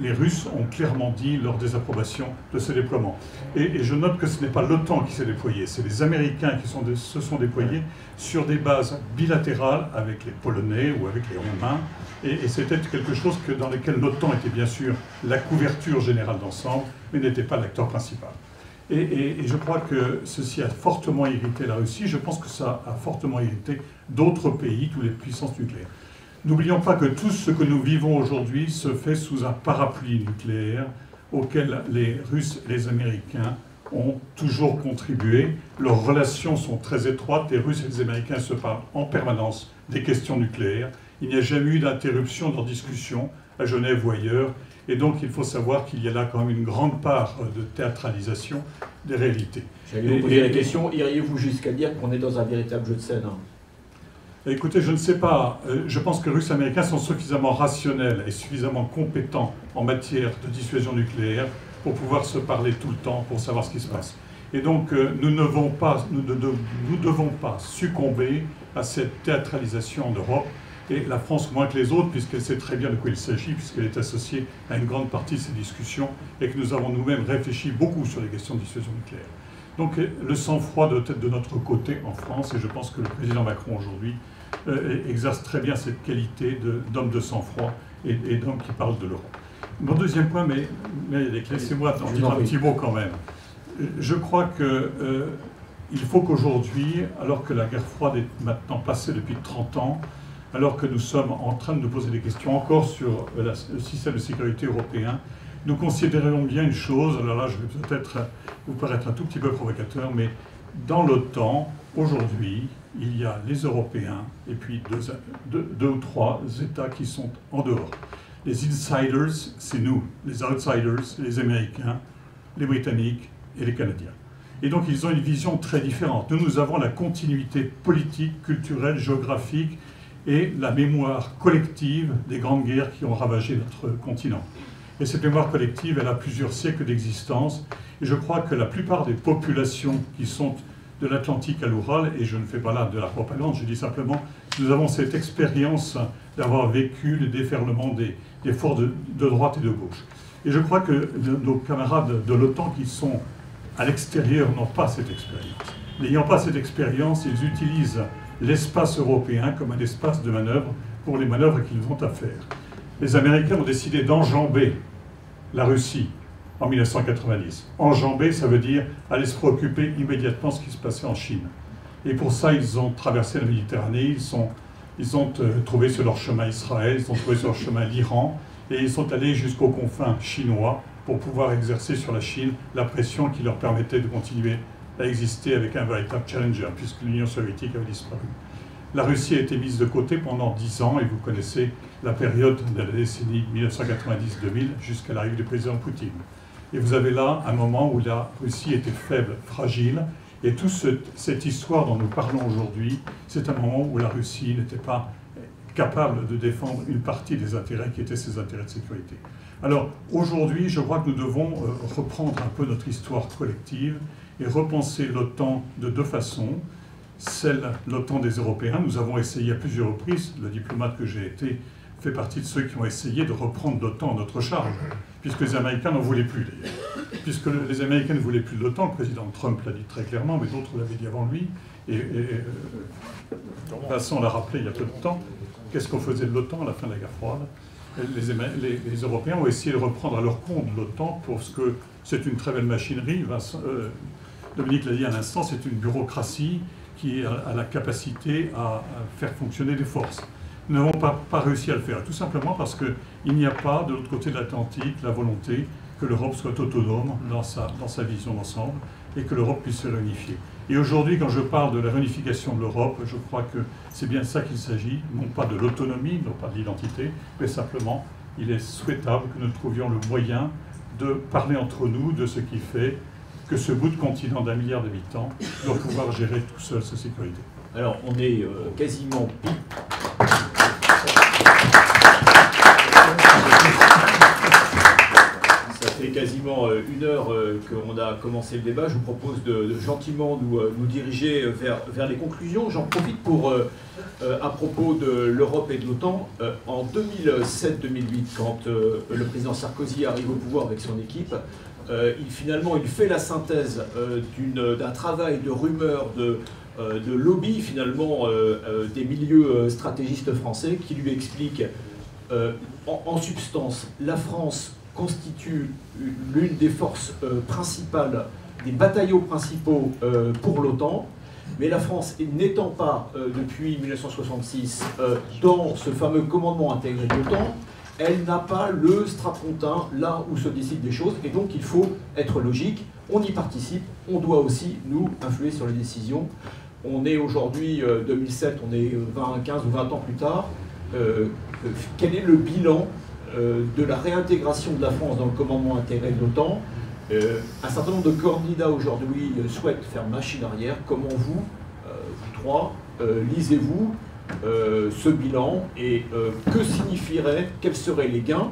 les, Russes ont clairement dit leur désapprobation de ce déploiement. Et, je note que ce n'est pas l'OTAN qui s'est déployé, c'est les Américains qui sont se sont déployés sur des bases bilatérales avec les Polonais ou avec les Roumains. Et, c'était quelque chose que, dans lequel l'OTAN était bien sûr la couverture générale d'ensemble, mais n'était pas l'acteur principal. Et, je crois que ceci a fortement irrité la Russie. Je pense que ça a fortement irrité d'autres pays, toutes les puissances nucléaires. N'oublions pas que tout ce que nous vivons aujourd'hui se fait sous un parapluie nucléaire auquel les Russes et les Américains ont toujours contribué. Leurs relations sont très étroites. Les Russes et les Américains se parlent en permanence des questions nucléaires. Il n'y a jamais eu d'interruption de leurs discussions à Genève ou ailleurs. Et donc il faut savoir qu'il y a là quand même une grande part de théâtralisation des réalités. J'allais vous poser la question, iriez-vous jusqu'à dire qu'on est dans un véritable jeu de scène hein? Écoutez, je ne sais pas. Euh, je pense que les Russes et Américains sont suffisamment rationnels et suffisamment compétents en matière de dissuasion nucléaire pour pouvoir se parler tout le temps, pour savoir ce qui se passe. Et donc, euh, nous, ne devons pas, nous ne devons pas succomber à cette théâtralisation en Europe, et la France moins que les autres, puisqu'elle sait très bien de quoi il s'agit, puisqu'elle est associée à une grande partie de ces discussions, et que nous avons nous-mêmes réfléchi beaucoup sur les questions de dissuasion nucléaire. Donc le sang-froid doit être de notre côté en France, et je pense que le président Macron aujourd'hui euh, exerce très bien cette qualité d'homme de, sang-froid et, d'homme qui parle de l'Europe. Mon deuxième point, mais, mais laissez-moi en dire un petit mot quand même. Je crois qu'il euh, faut qu'aujourd'hui, alors que la guerre froide est maintenant passée depuis 30 ans, alors que nous sommes en train de nous poser des questions encore sur le système de sécurité européen, nous considérons bien une chose, alors là je vais peut-être vous paraître un tout petit peu provocateur, mais dans l'OTAN, aujourd'hui, il y a les Européens et puis deux, deux, ou trois États qui sont en dehors. Les insiders, c'est nous. Les outsiders, les Américains, les Britanniques et les Canadiens. Et donc ils ont une vision très différente. Nous, nous avons la continuité politique, culturelle, géographique et la mémoire collective des grandes guerres qui ont ravagé notre continent. Et cette mémoire collective, elle a plusieurs siècles d'existence. Et je crois que la plupart des populations qui sont de l'Atlantique à l'Oural, et je ne fais pas là de la propagande, je dis simplement, nous avons cette expérience d'avoir vécu le déferlement des, des forces de, de, droite et de gauche. Et je crois que nos camarades de l'OTAN qui sont à l'extérieur n'ont pas cette expérience. N'ayant pas cette expérience, ils utilisent l'espace européen comme un espace de manœuvre pour les manœuvres qu'ils ont à faire. Les Américains ont décidé d'enjamber la Russie en 1990. Enjamber, ça veut dire aller se préoccuper immédiatement de ce qui se passait en Chine. Et pour ça, ils ont traversé la Méditerranée, ils, ils ont euh, trouvé sur leur chemin Israël, ils ont trouvé sur leur chemin l'Iran, et ils sont allés jusqu'aux confins chinois pour pouvoir exercer sur la Chine la pression qui leur permettait de continuer à exister avec un véritable challenger, puisque l'Union soviétique avait disparu. La Russie a été mise de côté pendant dix ans, et vous connaissez la période de la décennie 1990-2000 jusqu'à l'arrivée du président Poutine. Et vous avez là un moment où la Russie était faible, fragile, et toute cette histoire dont nous parlons aujourd'hui, c'est un moment où la Russie n'était pas capable de défendre une partie des intérêts qui étaient ses intérêts de sécurité. Alors aujourd'hui, je crois que nous devons euh, reprendre un peu notre histoire collective et repenser l'OTAN de deux façons. Celle, l'OTAN des Européens, nous avons essayé à plusieurs reprises, le diplomate que j'ai été fait partie de ceux qui ont essayé de reprendre l'OTAN à notre charge, puisque les Américains n'en voulaient plus d'ailleurs. Puisque les Américains ne voulaient plus de l'OTAN, le président Trump l'a dit très clairement, mais d'autres l'avaient dit avant lui, et, et, l'a rappelé il y a peu de temps, qu'est-ce qu'on faisait de l'OTAN à la fin de la guerre froide? Les, les, Européens ont essayé de reprendre à leur compte l'OTAN parce que c'est une très belle machinerie. Euh, Dominique l'a dit à l'instant, c'est une bureaucratie qui a, la capacité à, faire fonctionner des forces. Nous n'avons pas, réussi à le faire, tout simplement parce qu'il n'y a pas, de l'autre côté de l'Atlantique, la volonté que l'Europe soit autonome dans sa, dans sa vision d'ensemble. et que l'Europe puisse se réunifier. Et aujourd'hui, quand je parle de la réunification de l'Europe, je crois que c'est bien ça qu'il s'agit, non pas de l'autonomie, non pas de l'identité, mais simplement, il est souhaitable que nous trouvions le moyen de parler entre nous de ce qui fait que ce bout de continent d'un milliard d'habitants doit pouvoir gérer tout seul sa sécurité. Alors, on est euh, quasiment quasiment euh, une heure euh, qu'on a commencé le débat. Je vous propose de, gentiment nous, euh, nous diriger vers, vers, les conclusions. J'en profite pour, à propos de l'Europe et de l'OTAN, en 2007-2008, quand le président Sarkozy arrive au pouvoir avec son équipe, il, finalement, il fait la synthèse d'un travail de rumeurs, de, de lobby, finalement, des milieux stratégistes français qui lui expliquent en substance, la France constitue l'une des forces euh, principales, des bataillons principaux euh, pour l'OTAN. Mais la France, n'étant pas euh, depuis 1966 dans ce fameux commandement intégré de l'OTAN, elle n'a pas le strapontin là où se décident des choses. Et donc il faut être logique, on y participe, on doit aussi nous influer sur les décisions. On est aujourd'hui 2007, on est 20, 15 ou 20 ans plus tard. quel est le bilan euh, de la réintégration de la France dans le commandement intégré de l'OTAN? Euh, un certain nombre de candidats aujourd'hui euh, souhaitent faire machine arrière. Comment vous, vous trois, lisez-vous ce bilan et que signifierait, quels seraient les gains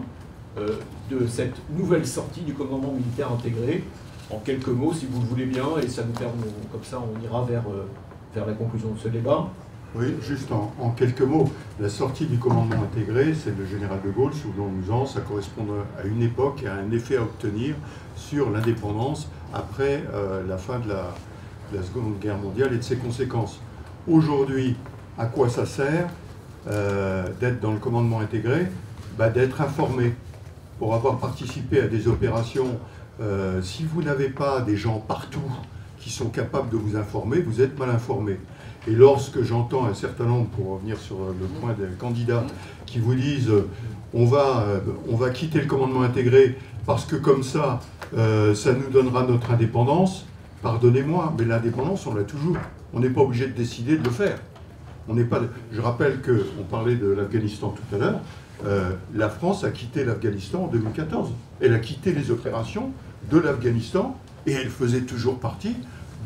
de cette nouvelle sortie du commandement militaire intégré? En quelques mots, si vous le voulez bien, et ça nous permet, comme ça on ira vers, vers la conclusion de ce débat. Oui, juste en, quelques mots, la sortie du commandement intégré, c'est le général de Gaulle, souvenons-nous-en, ça correspond à une époque et à un effet à obtenir sur l'indépendance après euh, la fin de la, Seconde Guerre mondiale et de ses conséquences. Aujourd'hui, à quoi ça sert euh, d'être dans le commandement intégré bah, D'être informé pour avoir participé à des opérations. Euh, si vous n'avez pas des gens partout qui sont capables de vous informer, vous êtes mal informé. Et lorsque j'entends un certain nombre, pour revenir sur le point des candidats, qui vous disent on va, euh, on va quitter le commandement intégré parce que comme ça, euh, ça nous donnera notre indépendance, pardonnez-moi, mais l'indépendance, on l'a toujours. On n'est pas obligé de décider de le faire. On n'est pas. Je rappelle que on parlait de l'Afghanistan tout à l'heure. Euh, la France a quitté l'Afghanistan en 2014. Elle a quitté les opérations de l'Afghanistan et elle faisait toujours partie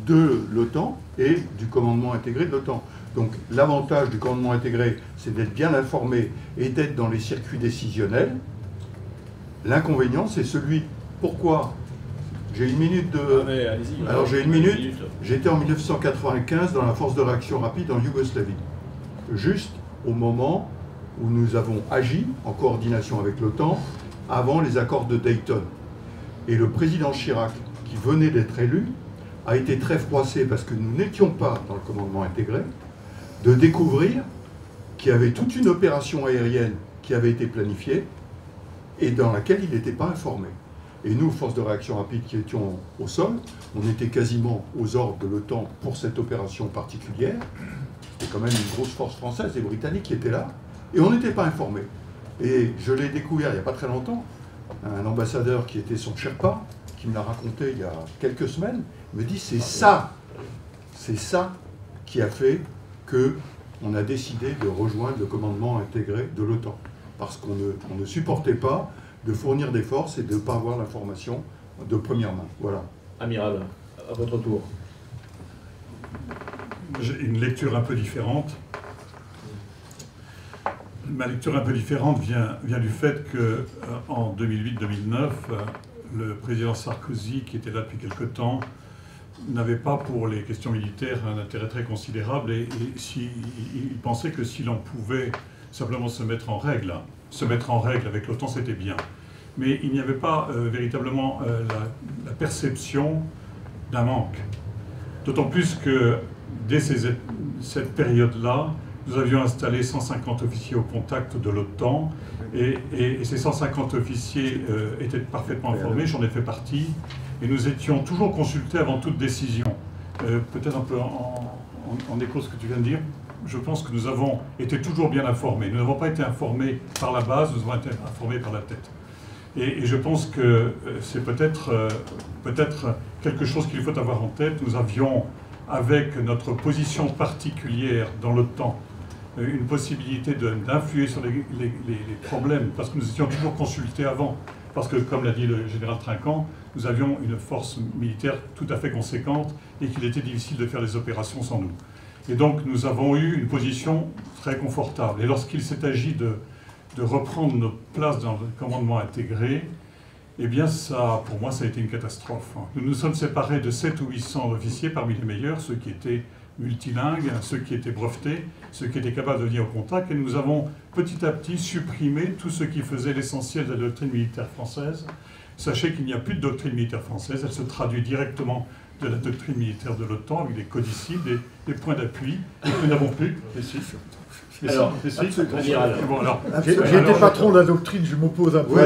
de l'OTAN et du commandement intégré de l'OTAN. Donc l'avantage du commandement intégré, c'est d'être bien informé et d'être dans les circuits décisionnels. L'inconvénient, c'est celui. Pourquoi? J'ai une minute de. Ah, Alors j'ai une minute. J'étais en 1995 dans la force de réaction rapide en Yougoslavie. Juste au moment où nous avons agi en coordination avec l'OTAN avant les accords de Dayton. Et le président Chirac, qui venait d'être élu, a été très froissé parce que nous n'étions pas dans le commandement intégré, de découvrir qu'il y avait toute une opération aérienne qui avait été planifiée et dans laquelle il n'était pas informé. Et nous, force de réaction rapide qui étions au sol, on était quasiment aux ordres de l'OTAN pour cette opération particulière. C'était quand même une grosse force française et britannique qui était là. Et on n'était pas informé. Et je l'ai découvert il n'y a pas très longtemps. Un ambassadeur qui était son Sherpa, qui me l'a raconté il y a quelques semaines, me dit c'est ça, c'est ça qui a fait que on a décidé de rejoindre le commandement intégré de l'OTAN. Parce qu'on ne, ne, supportait pas de fournir des forces et de ne pas avoir l'information de première main. Voilà. Amiral, à votre tour. Une lecture un peu différente. Ma lecture un peu différente vient, du fait que euh, en 2008-2009, le président Sarkozy, qui était là depuis quelque temps, n'avait pas pour les questions militaires un intérêt très considérable et, il pensait que si l'on pouvait simplement se mettre en règle, se mettre en règle avec l'OTAN, c'était bien. Mais il n'y avait pas euh, véritablement euh, la, perception d'un manque. D'autant plus que dès cette période-là, nous avions installé 150 officiers au contact de l'OTAN et, ces 150 officiers euh, étaient parfaitement informés, j'en ai fait partie, et nous étions toujours consultés avant toute décision. Euh, peut-être un peu en, écho à ce que tu viens de dire, je pense que nous avons été toujours bien informés. Nous n'avons pas été informés par la base, nous avons été informés par la tête. Et, je pense que euh, c'est peut-être peut-être quelque chose qu'il faut avoir en tête. Nous avions, avec notre position particulière dans l'OTAN, euh, une possibilité d'influer sur les, problèmes, parce que nous étions toujours consultés avant. Parce que, comme l'a dit le général Trinquant, nous avions une force militaire tout à fait conséquente et qu'il était difficile de faire les opérations sans nous. Et donc, nous avons eu une position très confortable. Et lorsqu'il s'est agi de, de reprendre notre place dans le commandement intégré, eh bien, ça, pour moi, ça a été une catastrophe. Nous nous sommes séparés de 7 ou 800 officiers parmi les meilleurs, ceux qui étaient multilingues, ceux qui étaient brevetés, ceux qui étaient capables de venir au contact, et nous avons petit à petit supprimé tout ce qui faisait l'essentiel de la doctrine militaire française. Sachez qu'il n'y a plus de doctrine militaire française, elle se traduit directement de la doctrine militaire de l'OTAN avec des codiciles, des, points d'appui, et nous n'avons plus. Alors, J'ai été patron de la doctrine, je m'oppose un peu.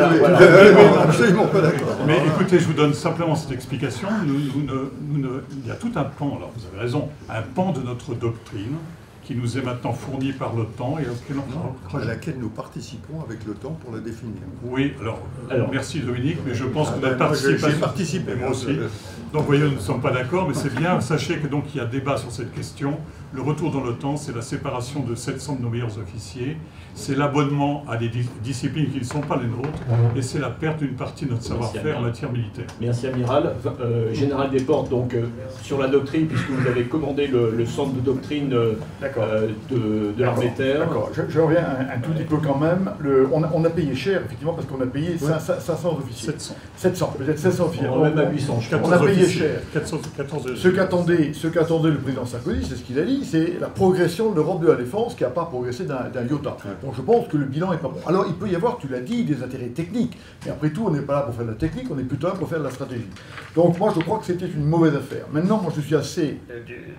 absolument pas d'accord. Mais écoutez, je vous donne simplement cette explication. il y a tout un pan, alors vous avez raison, un pan de notre doctrine qui nous est maintenant fournie par l'OTAN et à laquelle nous participons avec l'OTAN pour la définir. Oui, alors, alors merci Dominique, mais je pense que notre participation... participé, moi aussi. Donc vous voyez, nous ne sommes pas d'accord, mais c'est bien. Sachez que donc il y a débat sur cette question. Le retour dans l'OTAN, c'est la séparation de 700 de nos meilleurs officiers, c'est l'abonnement à des disciplines qui ne sont pas les nôtres, et c'est la perte d'une partie de notre savoir-faire en matière militaire. Merci Amiral. Euh, Général Desportes, donc euh, sur la doctrine, puisque vous avez commandé le, centre de doctrine euh, de, de l'armée terre. D'accord, je, reviens un, tout petit peu quand même. Le, on, a, payé cher, effectivement, parce qu'on a payé 500, officiers. 700. 700, peut-être 700 officiers. On, même à 800. On a payé cher. 14, ce qu'attendait le président Sarkozy, c'est ce qu'il a dit, c'est la progression de l'Europe de la défense qui n'a pas progressé d'un iota. Bon, je pense que le bilan est pas bon. Alors, il peut y avoir, tu l'as dit, des intérêts techniques. Mais après tout, on n'est pas là pour faire de la technique, on est plutôt là pour faire de la stratégie. Donc, moi, je crois que c'était une mauvaise affaire. Maintenant, moi, je suis assez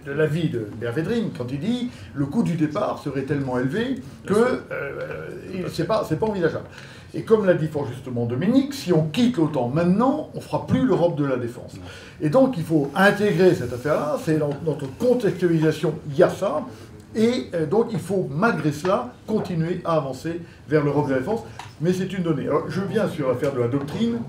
de, l'avis de Bervedrin quand il dit le coût du départ serait tellement élevé que euh, c'est pas, pas envisageable. Et comme l'a dit fort justement Dominique, si on quitte l'OTAN maintenant, on ne fera plus l'Europe de la défense. Et donc il faut intégrer cette affaire-là, c'est dans notre contextualisation, il y a ça, et euh, donc il faut malgré cela continuer à avancer vers l'Europe de la défense, mais c'est une donnée. Alors je viens sur l'affaire de la doctrine.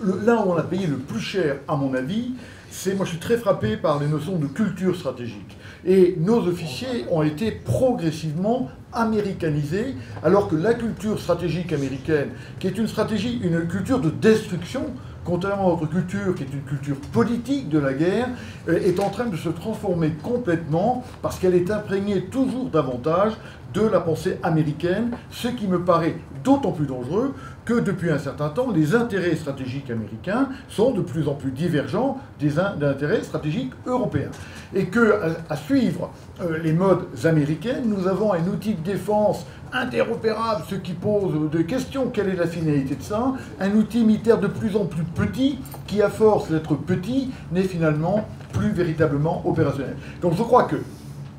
là où on a payé le plus cher, à mon avis, c'est, moi je suis très frappé par les notions de culture stratégique. Et nos officiers ont été progressivement américanisés, alors que la culture stratégique américaine, qui est une stratégie, une culture de destruction, contrairement à notre culture, qui est une culture politique de la guerre, euh, est en train de se transformer complètement parce qu'elle est imprégnée toujours davantage de la pensée américaine, ce qui me paraît d'autant plus dangereux que depuis un certain temps, les intérêts stratégiques américains sont de plus en plus divergents des, intérêts stratégiques européens. Et que, à, suivre euh, les modes américaines, nous avons un outil de défense interopérable, ce qui pose des questions, quelle est la finalité de ça? Un outil militaire de plus en plus petit, qui à force d'être petit, n'est finalement plus véritablement opérationnel. Donc je crois que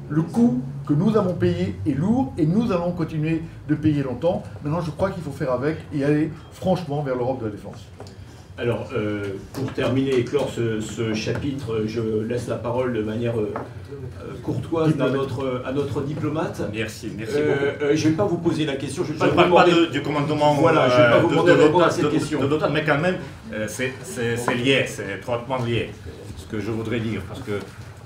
le coût que nous avons payé est lourd et nous allons continuer de payer longtemps. Maintenant, je crois qu'il faut faire avec et aller franchement vers l'Europe de la défense. Alors, euh, pour terminer et clore ce, chapitre, je laisse la parole de manière euh, euh, courtoise à notre, à notre diplomate. Merci, merci beaucoup. je ne vais pas vous poser la question. Je ne parle pas du commandement voilà, je vais pas vous demander de, répondre à cette question. mais quand même, c'est lié, c'est étroitement lié, ce que je voudrais dire, parce que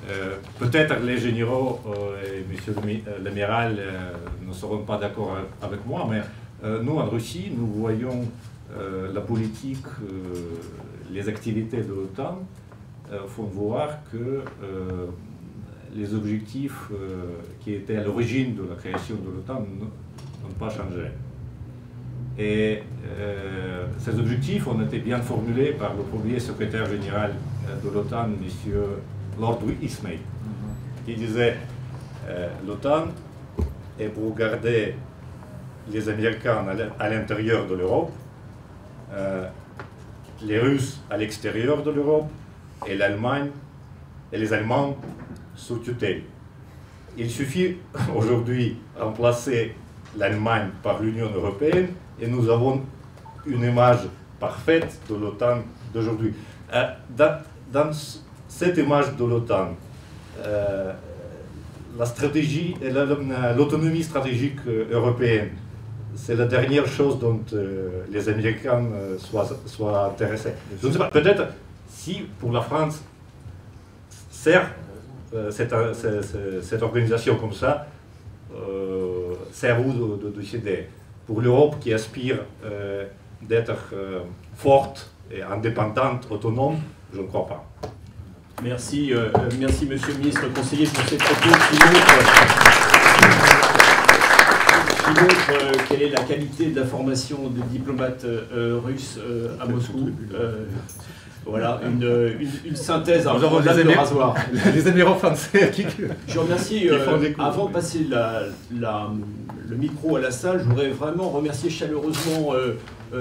euh, peut-être les généraux euh, et monsieur l'amiral euh, ne seront pas d'accord avec moi, mais nous, en Russie, nous voyons la politique, les activités de l'OTAN font voir que les objectifs qui étaient à l'origine de la création de l'OTAN n'ont pas changé. Et ces objectifs ont été bien formulés par le premier secrétaire général de l'OTAN, monsieur Lord Ismay, qui disait euh, l'OTAN est pour garder les Américains à l'intérieur de l'Europe, euh, les Russes à l'extérieur de l'Europe et l'Allemagne et les Allemands sous tutelle. Il suffit aujourd'hui remplacer l'Allemagne par l'Union européenne et nous avons une image parfaite de l'OTAN d'aujourd'hui. Euh, dans, dans, cette image de l'OTAN, euh, la stratégie et l'autonomie stratégique euh, européenne, c'est la dernière chose dont euh, les Américains soient, soient, intéressés. Je ne sais pas, peut-être si pour la France sert cette, cette, organisation comme ça, sert où de, de décider Pour l'Europe qui aspire d'être forte et indépendante, autonome, je ne crois pas. Merci, euh, euh, merci Monsieur le Ministre conseiller pour ces propos qui montrent, euh, quelle est la qualité de la formation des diplomates russes à Moscou. Voilà, une, une, synthèse à de rasoir. Les émirats français qui. Je remercie, avant de passer la, le micro à la salle, je voudrais vraiment remercier chaleureusement euh,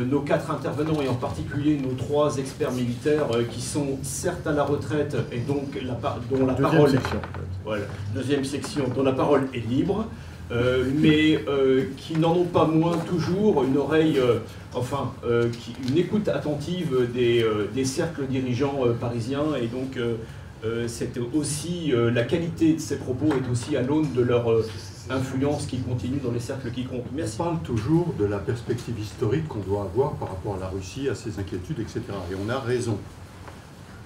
nos quatre intervenants et en particulier nos trois experts militaires euh, qui sont certes à la retraite et donc la, dont la parole section, voilà, deuxième section dont la parole est libre, euh, mais qui n'en ont pas moins toujours une oreille, enfin une écoute attentive des, des cercles dirigeants parisiens. Et donc c'est aussi la qualité de ces propos est aussi à l'aune de leur influence qui continue dans les cercles qui comptent. On parle toujours de la perspective historique qu'on doit avoir par rapport à la Russie, à ses inquiétudes, etc. Et on a raison.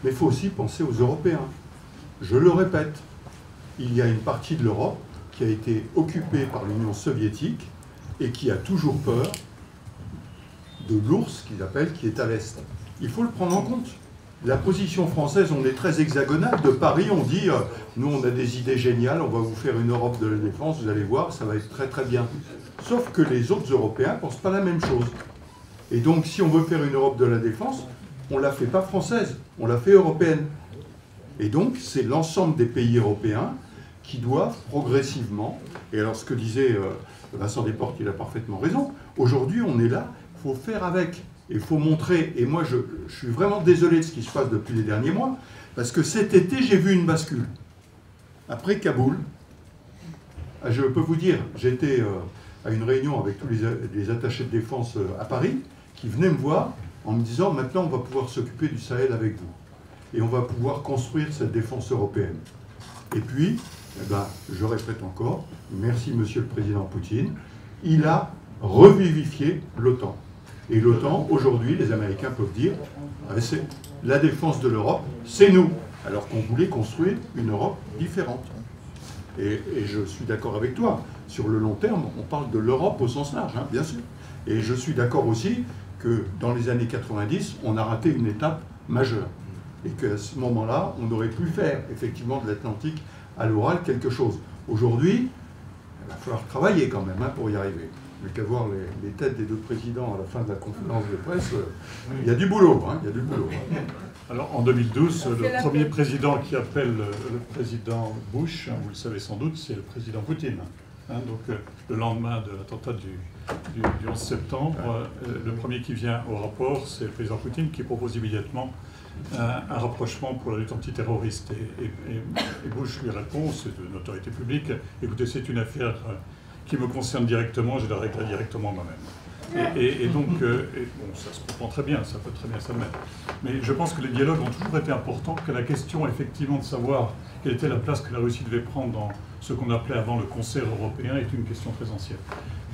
Mais il faut aussi penser aux Européens. Je le répète, il y a une partie de l'Europe qui a été occupée par l'Union soviétique et qui a toujours peur de l'ours qu'ils appellent, qui est à l'Est. Il faut le prendre en compte la position française, on est très hexagonale. De Paris, on dit, euh, nous, on a des idées géniales, on va vous faire une Europe de la défense, vous allez voir, ça va être très très bien. Sauf que les autres Européens ne pensent pas la même chose. Et donc, si on veut faire une Europe de la défense, on ne la fait pas française, on la fait européenne. Et donc, c'est l'ensemble des pays européens qui doivent progressivement, et alors ce que disait euh, Vincent Desportes, il a parfaitement raison, aujourd'hui on est là, il faut faire avec. Il faut montrer, et moi je, suis vraiment désolé de ce qui se passe depuis les derniers mois, parce que cet été j'ai vu une bascule. Après Kaboul, ah, je peux vous dire, j'étais euh, à une réunion avec tous les, attachés de défense euh, à Paris, qui venaient me voir en me disant maintenant on va pouvoir s'occuper du Sahel avec vous. Et on va pouvoir construire cette défense européenne. Et puis, eh ben, je répète encore, merci Monsieur le Président Poutine, il a revivifié l'OTAN. Et l'OTAN, aujourd'hui, les Américains peuvent dire, ah, la défense de l'Europe, c'est nous, alors qu'on voulait construire une Europe différente. Et, je suis d'accord avec toi, sur le long terme, on parle de l'Europe au sens large, hein, bien sûr. Et je suis d'accord aussi que dans les années 90, on a raté une étape majeure. Et qu'à ce moment-là, on aurait pu faire effectivement de l'Atlantique à l'oral quelque chose. Aujourd'hui, il va falloir travailler quand même hein, pour y arriver mais qu'à voir les, têtes des deux présidents à la fin de la conférence de presse, euh, il y a du boulot. Hein, il y a du boulot. Alors en 2012, le premier président qui appelle le président Bush, hein, vous le savez sans doute, c'est le président Poutine. Hein. donc euh, le lendemain de l'attentat du, 11 septembre, euh, le premier qui vient au rapport, c'est le président Poutine qui propose immédiatement un, rapprochement pour la lutte antiterroriste. Et, et, Bush lui répond, c'est une autorité publique, écoutez, c'est une affaire qui me concerne directement, je la réglerai directement moi-même. Et, donc, euh, bon, ça se comprend très bien, ça peut très bien s'admettre. Mais je pense que les dialogues ont toujours été importants, que la question effectivement de savoir quelle était la place que la Russie devait prendre dans ce qu'on appelait avant le concert européen est une question très ancienne.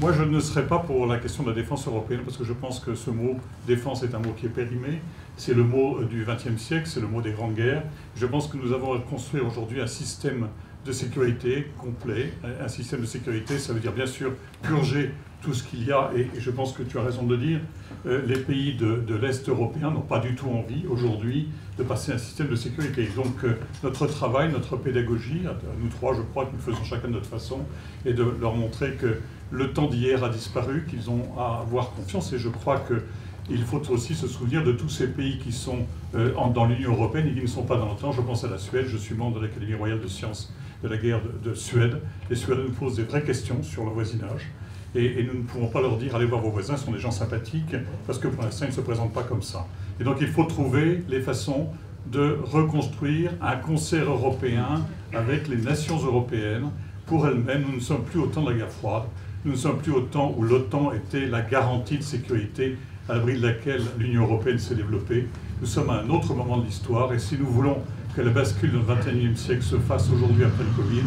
Moi, je ne serais pas pour la question de la défense européenne, parce que je pense que ce mot défense est un mot qui est périmé. C'est le mot du XXe siècle, c'est le mot des grandes guerres. Je pense que nous avons à construire aujourd'hui un système de sécurité complet. Un système de sécurité, ça veut dire bien sûr purger tout ce qu'il y a, et, je pense que tu as raison de le dire, euh, les pays de, l'Est européen n'ont pas du tout envie aujourd'hui de passer un système de sécurité. Donc euh, notre travail, notre pédagogie, nous trois, je crois que nous faisons chacun de notre façon, est de leur montrer que le temps d'hier a disparu, qu'ils ont à avoir confiance, et je crois que il faut aussi se souvenir de tous ces pays qui sont euh, dans l'Union européenne et qui ne sont pas dans l'OTAN. Je pense à la Suède, je suis membre de l'Académie royale de sciences de la guerre de, Suède. Les Suédois nous posent des vraies questions sur le voisinage. Et, nous ne pouvons pas leur dire allez voir vos voisins, ce sont des gens sympathiques, parce que pour l'instant, ils ne se présentent pas comme ça. Et donc il faut trouver les façons de reconstruire un concert européen avec les nations européennes. Pour elles-mêmes, nous ne sommes plus au temps de la guerre froide, nous ne sommes plus au temps où l'OTAN était la garantie de sécurité à l'abri de laquelle l'Union européenne s'est développée. Nous sommes à un autre moment de l'histoire et si nous voulons que la bascule du XXIe siècle se fasse aujourd'hui après le Covid,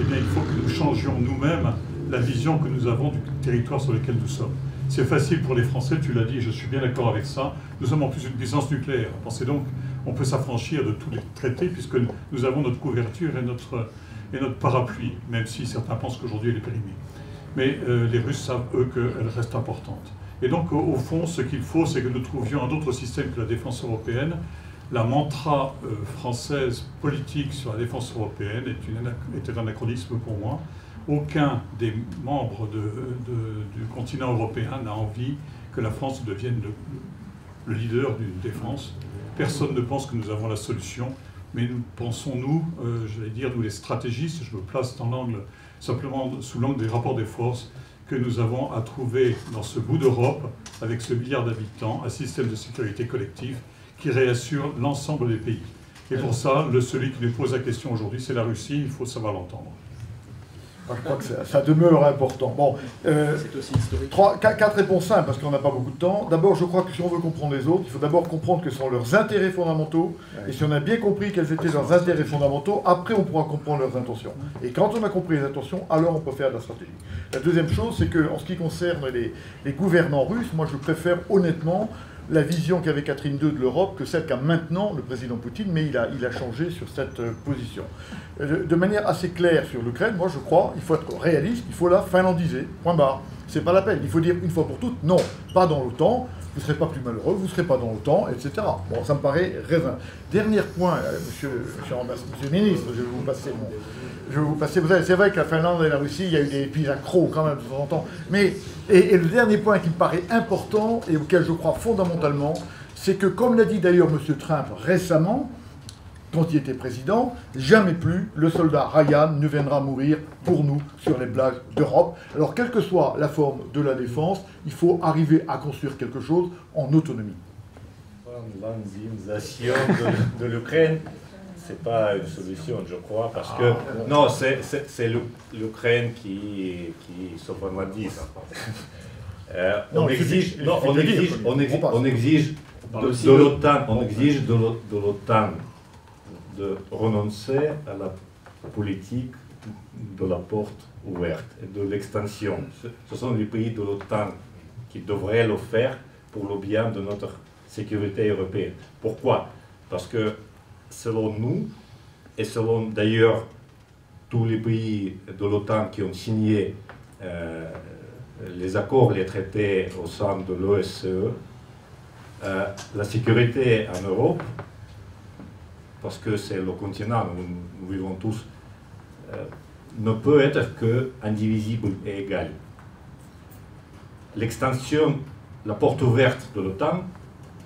eh bien, il faut que nous changions nous-mêmes la vision que nous avons du territoire sur lequel nous sommes. C'est facile pour les Français, tu l'as dit, je suis bien d'accord avec ça. Nous sommes en plus une puissance nucléaire. Pensez donc on peut s'affranchir de tous les traités puisque nous avons notre couverture et notre, et notre parapluie, même si certains pensent qu'aujourd'hui elle est périmée. Mais euh, les Russes savent, eux, qu'elle reste importante. Et donc, au, fond, ce qu'il faut, c'est que nous trouvions un autre système que la défense européenne. La mantra euh, française politique sur la défense européenne est, un anachronisme pour moi. Aucun des membres du continent européen n'a envie que la France devienne le, le leader d'une défense. Personne ne pense que nous avons la solution, mais nous pensons, nous, euh, j'allais dire, nous les stratégistes, je me place dans l'angle, simplement sous l'angle des rapports des forces, que nous avons à trouver dans ce bout d'Europe, avec ce milliard d'habitants, un système de sécurité collective qui réassure l'ensemble des pays. Et pour ça, le, celui qui nous pose la question aujourd'hui, c'est la Russie, il faut savoir l'entendre je crois que ça, demeure important. Bon, euh, c'est aussi historique. Trois, quatre réponses simples parce qu'on n'a pas beaucoup de temps. D'abord, je crois que si on veut comprendre les autres, il faut d'abord comprendre quels sont leurs intérêts fondamentaux. Et si on a bien compris quels étaient leurs intérêts fondamentaux, après on pourra comprendre leurs intentions. Et quand on a compris les intentions, alors on peut faire de la stratégie. La deuxième chose, c'est qu'en ce qui concerne les, les gouvernants russes, moi je préfère honnêtement la vision qu'avait Catherine II de l'Europe que celle qu'a maintenant le président Poutine, mais il a, il a changé sur cette euh, position. Euh, de manière assez claire sur l'Ukraine, moi je crois, il faut être réaliste, il faut la finlandiser, point barre. C'est pas la peine. Il faut dire une fois pour toutes, non, pas dans l'OTAN, vous ne serez pas plus malheureux, vous ne serez pas dans l'OTAN, etc. Bon, ça me paraît raisonnable. Dernier point, euh, monsieur, monsieur, le ministre, je vais vous passer mon, je vais vous passer. C'est vrai que la Finlande et la Russie, il y a eu des épisodes accros quand même de temps en temps. Mais, et, le dernier point qui me paraît important et auquel je crois fondamentalement, c'est que, comme l'a dit d'ailleurs M. Trump récemment, quand il était président, jamais plus le soldat Ryan ne viendra mourir pour nous sur les blagues d'Europe. Alors, quelle que soit la forme de la défense, il faut arriver à construire quelque chose en autonomie. de l'Ukraine c'est pas une solution, je crois, parce que ah. non, c'est l'Ukraine qui qui s'automatise. Euh, on, exige, non, on, exige, on, exige, on exige de, l'OTAN, on exige de l'OTAN de renoncer à la politique de la porte ouverte et de l'extension. Ce sont les pays de l'OTAN qui devraient le faire pour le bien de notre sécurité européenne. Pourquoi? Parce que selon nous, et selon d'ailleurs tous les pays de l'OTAN qui ont signé euh, les accords, les traités au sein de l'OSCE, euh, la sécurité en Europe, parce que c'est le continent où nous vivons tous, euh, ne peut être que indivisible et égal. L'extension, la porte ouverte de l'OTAN,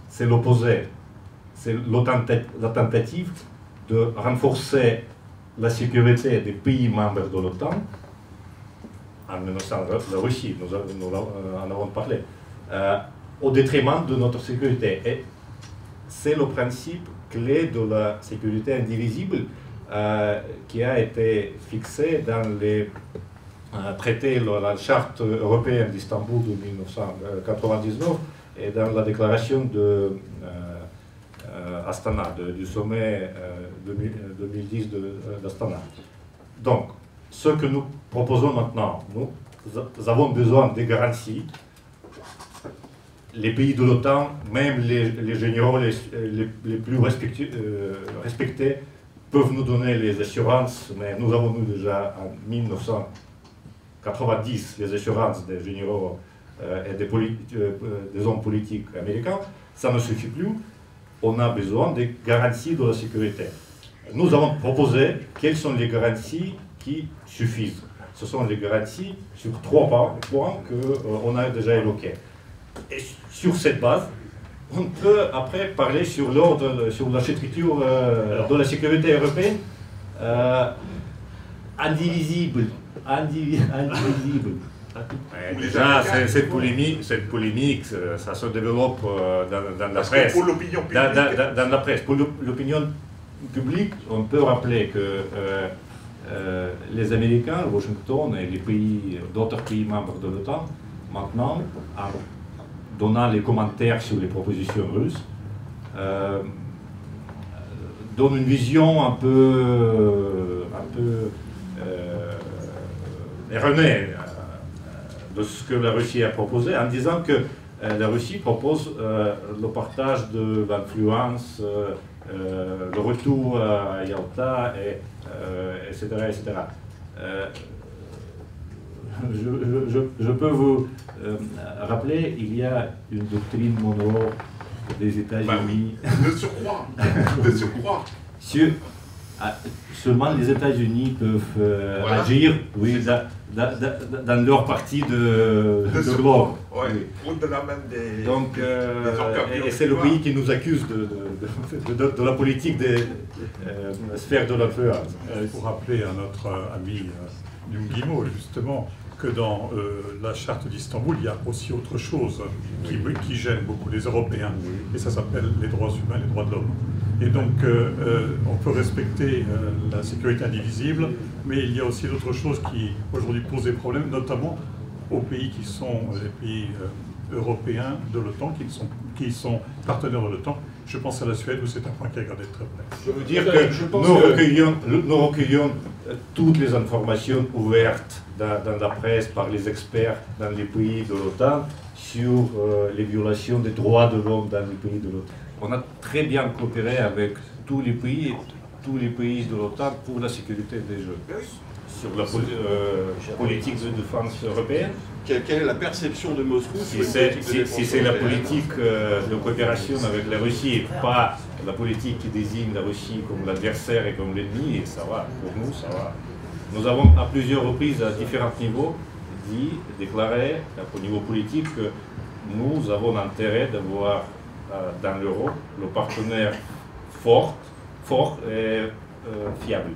c'est l'opposé c'est la tentative de renforcer la sécurité des pays membres de l'OTAN, en menaçant la Russie, nous, euh, en avons parlé, euh, au détriment de notre sécurité. Et c'est le principe clé de la sécurité indivisible euh, qui a été fixé dans les traités, la charte européenne d'Istanbul de 1999 et dans la déclaration de euh, Astana, du sommet 2010 euh, euh, d'Astana. Donc, ce que nous proposons maintenant, nous, avons besoin de garanties. Les pays de l'OTAN, même les, généraux les, plus respectés, peuvent nous donner les assurances, mais nous avons nous déjà en 1990 les assurances des généraux et des, des hommes politiques américains. Ça ne suffit plus on a besoin de garanties de la sécurité. Nous avons proposé quelles sont les garanties qui suffisent. Ce sont les garanties sur trois points qu'on euh, a déjà évoqués. Et sur cette base, on peut après parler sur l'ordre, sur l'architecture euh, de la sécurité européenne. Euh, indivisible, indivisible. Déjà, cette polémique, cette polémique, ça se développe euh, dans, la presse. Pour l'opinion publique. Dans, la presse. Pour l'opinion publique, on peut rappeler que euh, euh, les Américains, Washington et les pays, d'autres pays membres de l'OTAN, maintenant, en donnant les commentaires sur les propositions russes, donnent une vision un peu, un peu erronée de ce que la Russie a proposé en disant que euh, la Russie propose euh, le partage de l'influence, le retour à Yalta, et, etc. etc. Je, peux vous rappeler, il y a une doctrine Monroe des États-Unis. Bah de surcroît, de surcroît. Sur, ah, seulement les États-Unis peuvent euh, agir oui, dans leur partie de, de, globe. Au-delà même des. Donc, euh, et c'est le pays qui nous accuse de, de la politique des euh, sphères de l'influence. Il faut rappeler à notre ami Guimau, justement, que dans la charte d'Istanbul, il y a aussi autre chose qui, qui gêne beaucoup les Européens, et ça s'appelle les droits humains, les droits de l'homme. Et donc, euh, euh, on peut respecter euh, la sécurité indivisible, mais il y a aussi d'autres choses qui, aujourd'hui, posent des problèmes, notamment aux pays qui sont les pays européens de l'OTAN, qui, sont, qui sont partenaires de l'OTAN. Je pense à la Suède où c'est un point qui est regardé très près. Je veux dire que nous, Recueillons, nous, Recueillons, toutes les informations ouvertes dans, dans, la presse par les experts dans les pays de l'OTAN sur les violations des droits de l'homme dans les pays de l'OTAN on a très bien coopéré avec tous les pays, tous les pays de l'OTAN pour la sécurité des jeux. Sur la euh, politique de défense européenne. Quelle, est la perception de Moscou Si c'est la politique euh, de coopération avec la Russie, pas la politique qui désigne la Russie comme l'adversaire et comme l'ennemi, ça va, pour nous, ça va. Nous avons à plusieurs reprises, à différents niveaux, dit, déclaré au niveau politique que nous avons intérêt d'avoir euh, dans l'euro, le partenaire fort, fort et euh, fiable.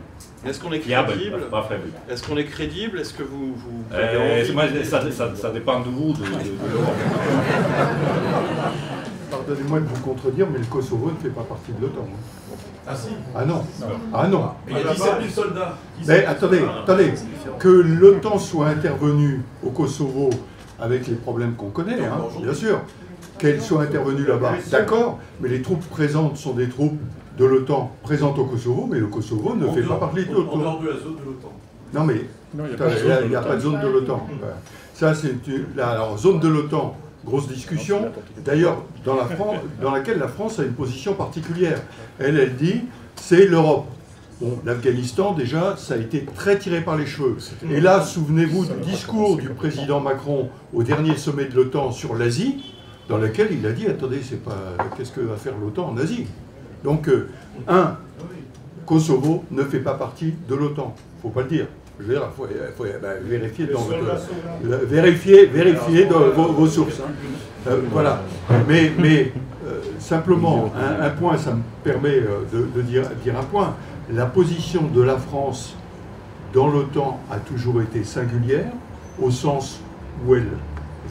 Est-ce qu'on est crédible pas, Est-ce qu'on est crédible? Est-ce que vous... vous euh, ça, ça, dépend de vous, de, l'Europe. Pardonnez-moi de vous contredire, mais le Kosovo ne fait pas partie de l'OTAN. Hein. Ah si Ah non. Ah non. il y a 17 000 soldats. Mais attendez, attendez. Que l'OTAN soit intervenu au Kosovo avec les problèmes qu'on connaît, hein, bien sûr qu'elles soient intervenues là-bas. D'accord, mais les troupes présentes sont des troupes de l'OTAN présentes au Kosovo, mais le Kosovo ne fait pas partie de l'OTAN. En dehors de la zone de l'OTAN. Non, mais il n'y a, pas de zone de l'OTAN. Ça, c'est alors zone de l'OTAN. Grosse discussion, d'ailleurs, dans, la dans laquelle la France a une position particulière. Elle, elle dit, c'est l'Europe. Bon, l'Afghanistan, déjà, ça a été très tiré par les cheveux. Et là, souvenez-vous du discours du président Macron au dernier sommet de l'OTAN sur l'Asie, dans laquelle il a dit attendez, c'est pas qu'est-ce que va faire l'OTAN en Asie? Donc, euh, un, Kosovo ne fait pas partie de l'OTAN. Il ne faut pas le dire. Je veux dire, il faut, bah, vérifier dans vérifier, vos, sources. Hein. Euh, voilà. Mais, euh, simplement, un, point, ça me permet de, dire un point. La position de la France dans l'OTAN a toujours été singulière, au sens où elle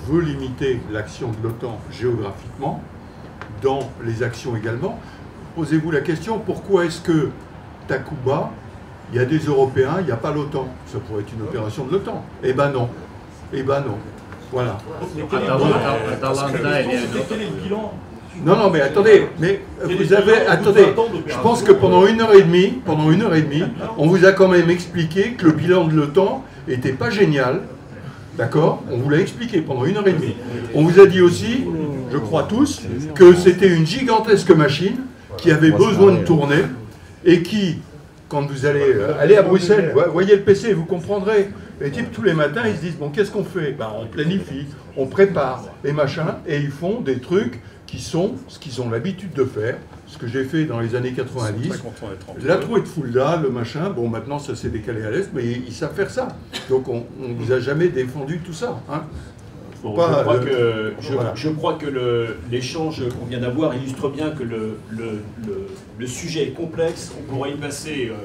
veut limiter l'action de l'OTAN géographiquement, dans les actions également. Posez-vous la question, pourquoi est-ce que Takuba, il y a des Européens, il n'y a pas l'OTAN? Ça pourrait être une opération de l'OTAN. Eh ben non. Eh ben non. Voilà. Non, non, mais attendez, mais vous avez, attendez, je pense que pendant une heure et demie, pendant une heure et demie, on vous a quand même expliqué que le bilan de l'OTAN n'était pas génial, D'accord? On vous l'a expliqué pendant une heure et demie. On vous a dit aussi, je crois tous, que c'était une gigantesque machine qui avait besoin de tourner et qui, quand vous allez euh, aller à Bruxelles, voyez le PC, vous comprendrez. Les types, tous les matins, ils se disent, bon, qu'est-ce qu'on fait? Ben, On planifie, on prépare, et machin, et ils font des trucs qui sont ce qu'ils ont l'habitude de faire, ce que j'ai fait dans les années 90. La trouée de Fulda, le machin, bon maintenant ça s'est décalé à l'Est, mais ils, savent faire ça. Donc on ne vous a jamais défendu tout ça. Hein. Je, crois que, que l'échange qu'on vient d'avoir illustre bien que le, le, sujet est complexe. On pourrait y passer euh,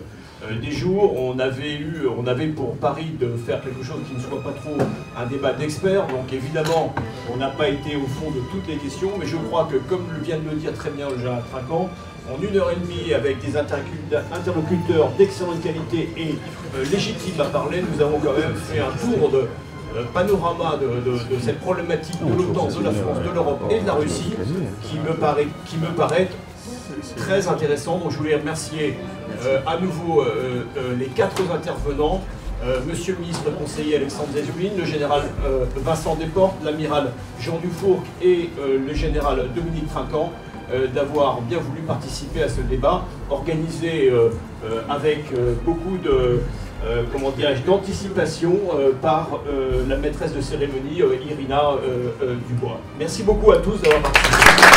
euh, des jours, on avait, eu, on avait pour Paris de faire quelque chose qui ne soit pas trop un débat d'experts. Donc évidemment, on n'a pas été au fond de toutes les questions, mais je crois que, comme vient de le dire très bien le général Trinquant, en une heure et demie, avec des interlocuteurs d'excellente qualité et euh, légitimes à parler, nous avons quand même fait un tour de euh, panorama de, cette problématique de l'OTAN, de la France, de l'Europe et de la Russie, qui me paraît, qui me paraît très intéressant. Donc je voulais remercier euh, à nouveau euh, euh, les quatre intervenants, Monsieur le ministre conseiller Alexandre Zezulin, le général Vincent Desportes, l'amiral Jean Dufourc et le général Dominique Trinquant. euh, d'avoir bien voulu participer à ce débat organisé euh, euh, avec euh, beaucoup de euh, comment dirais-je, d'anticipation euh, par euh, la maîtresse de cérémonie Irina Dubois. Merci beaucoup à tous d'avoir participé.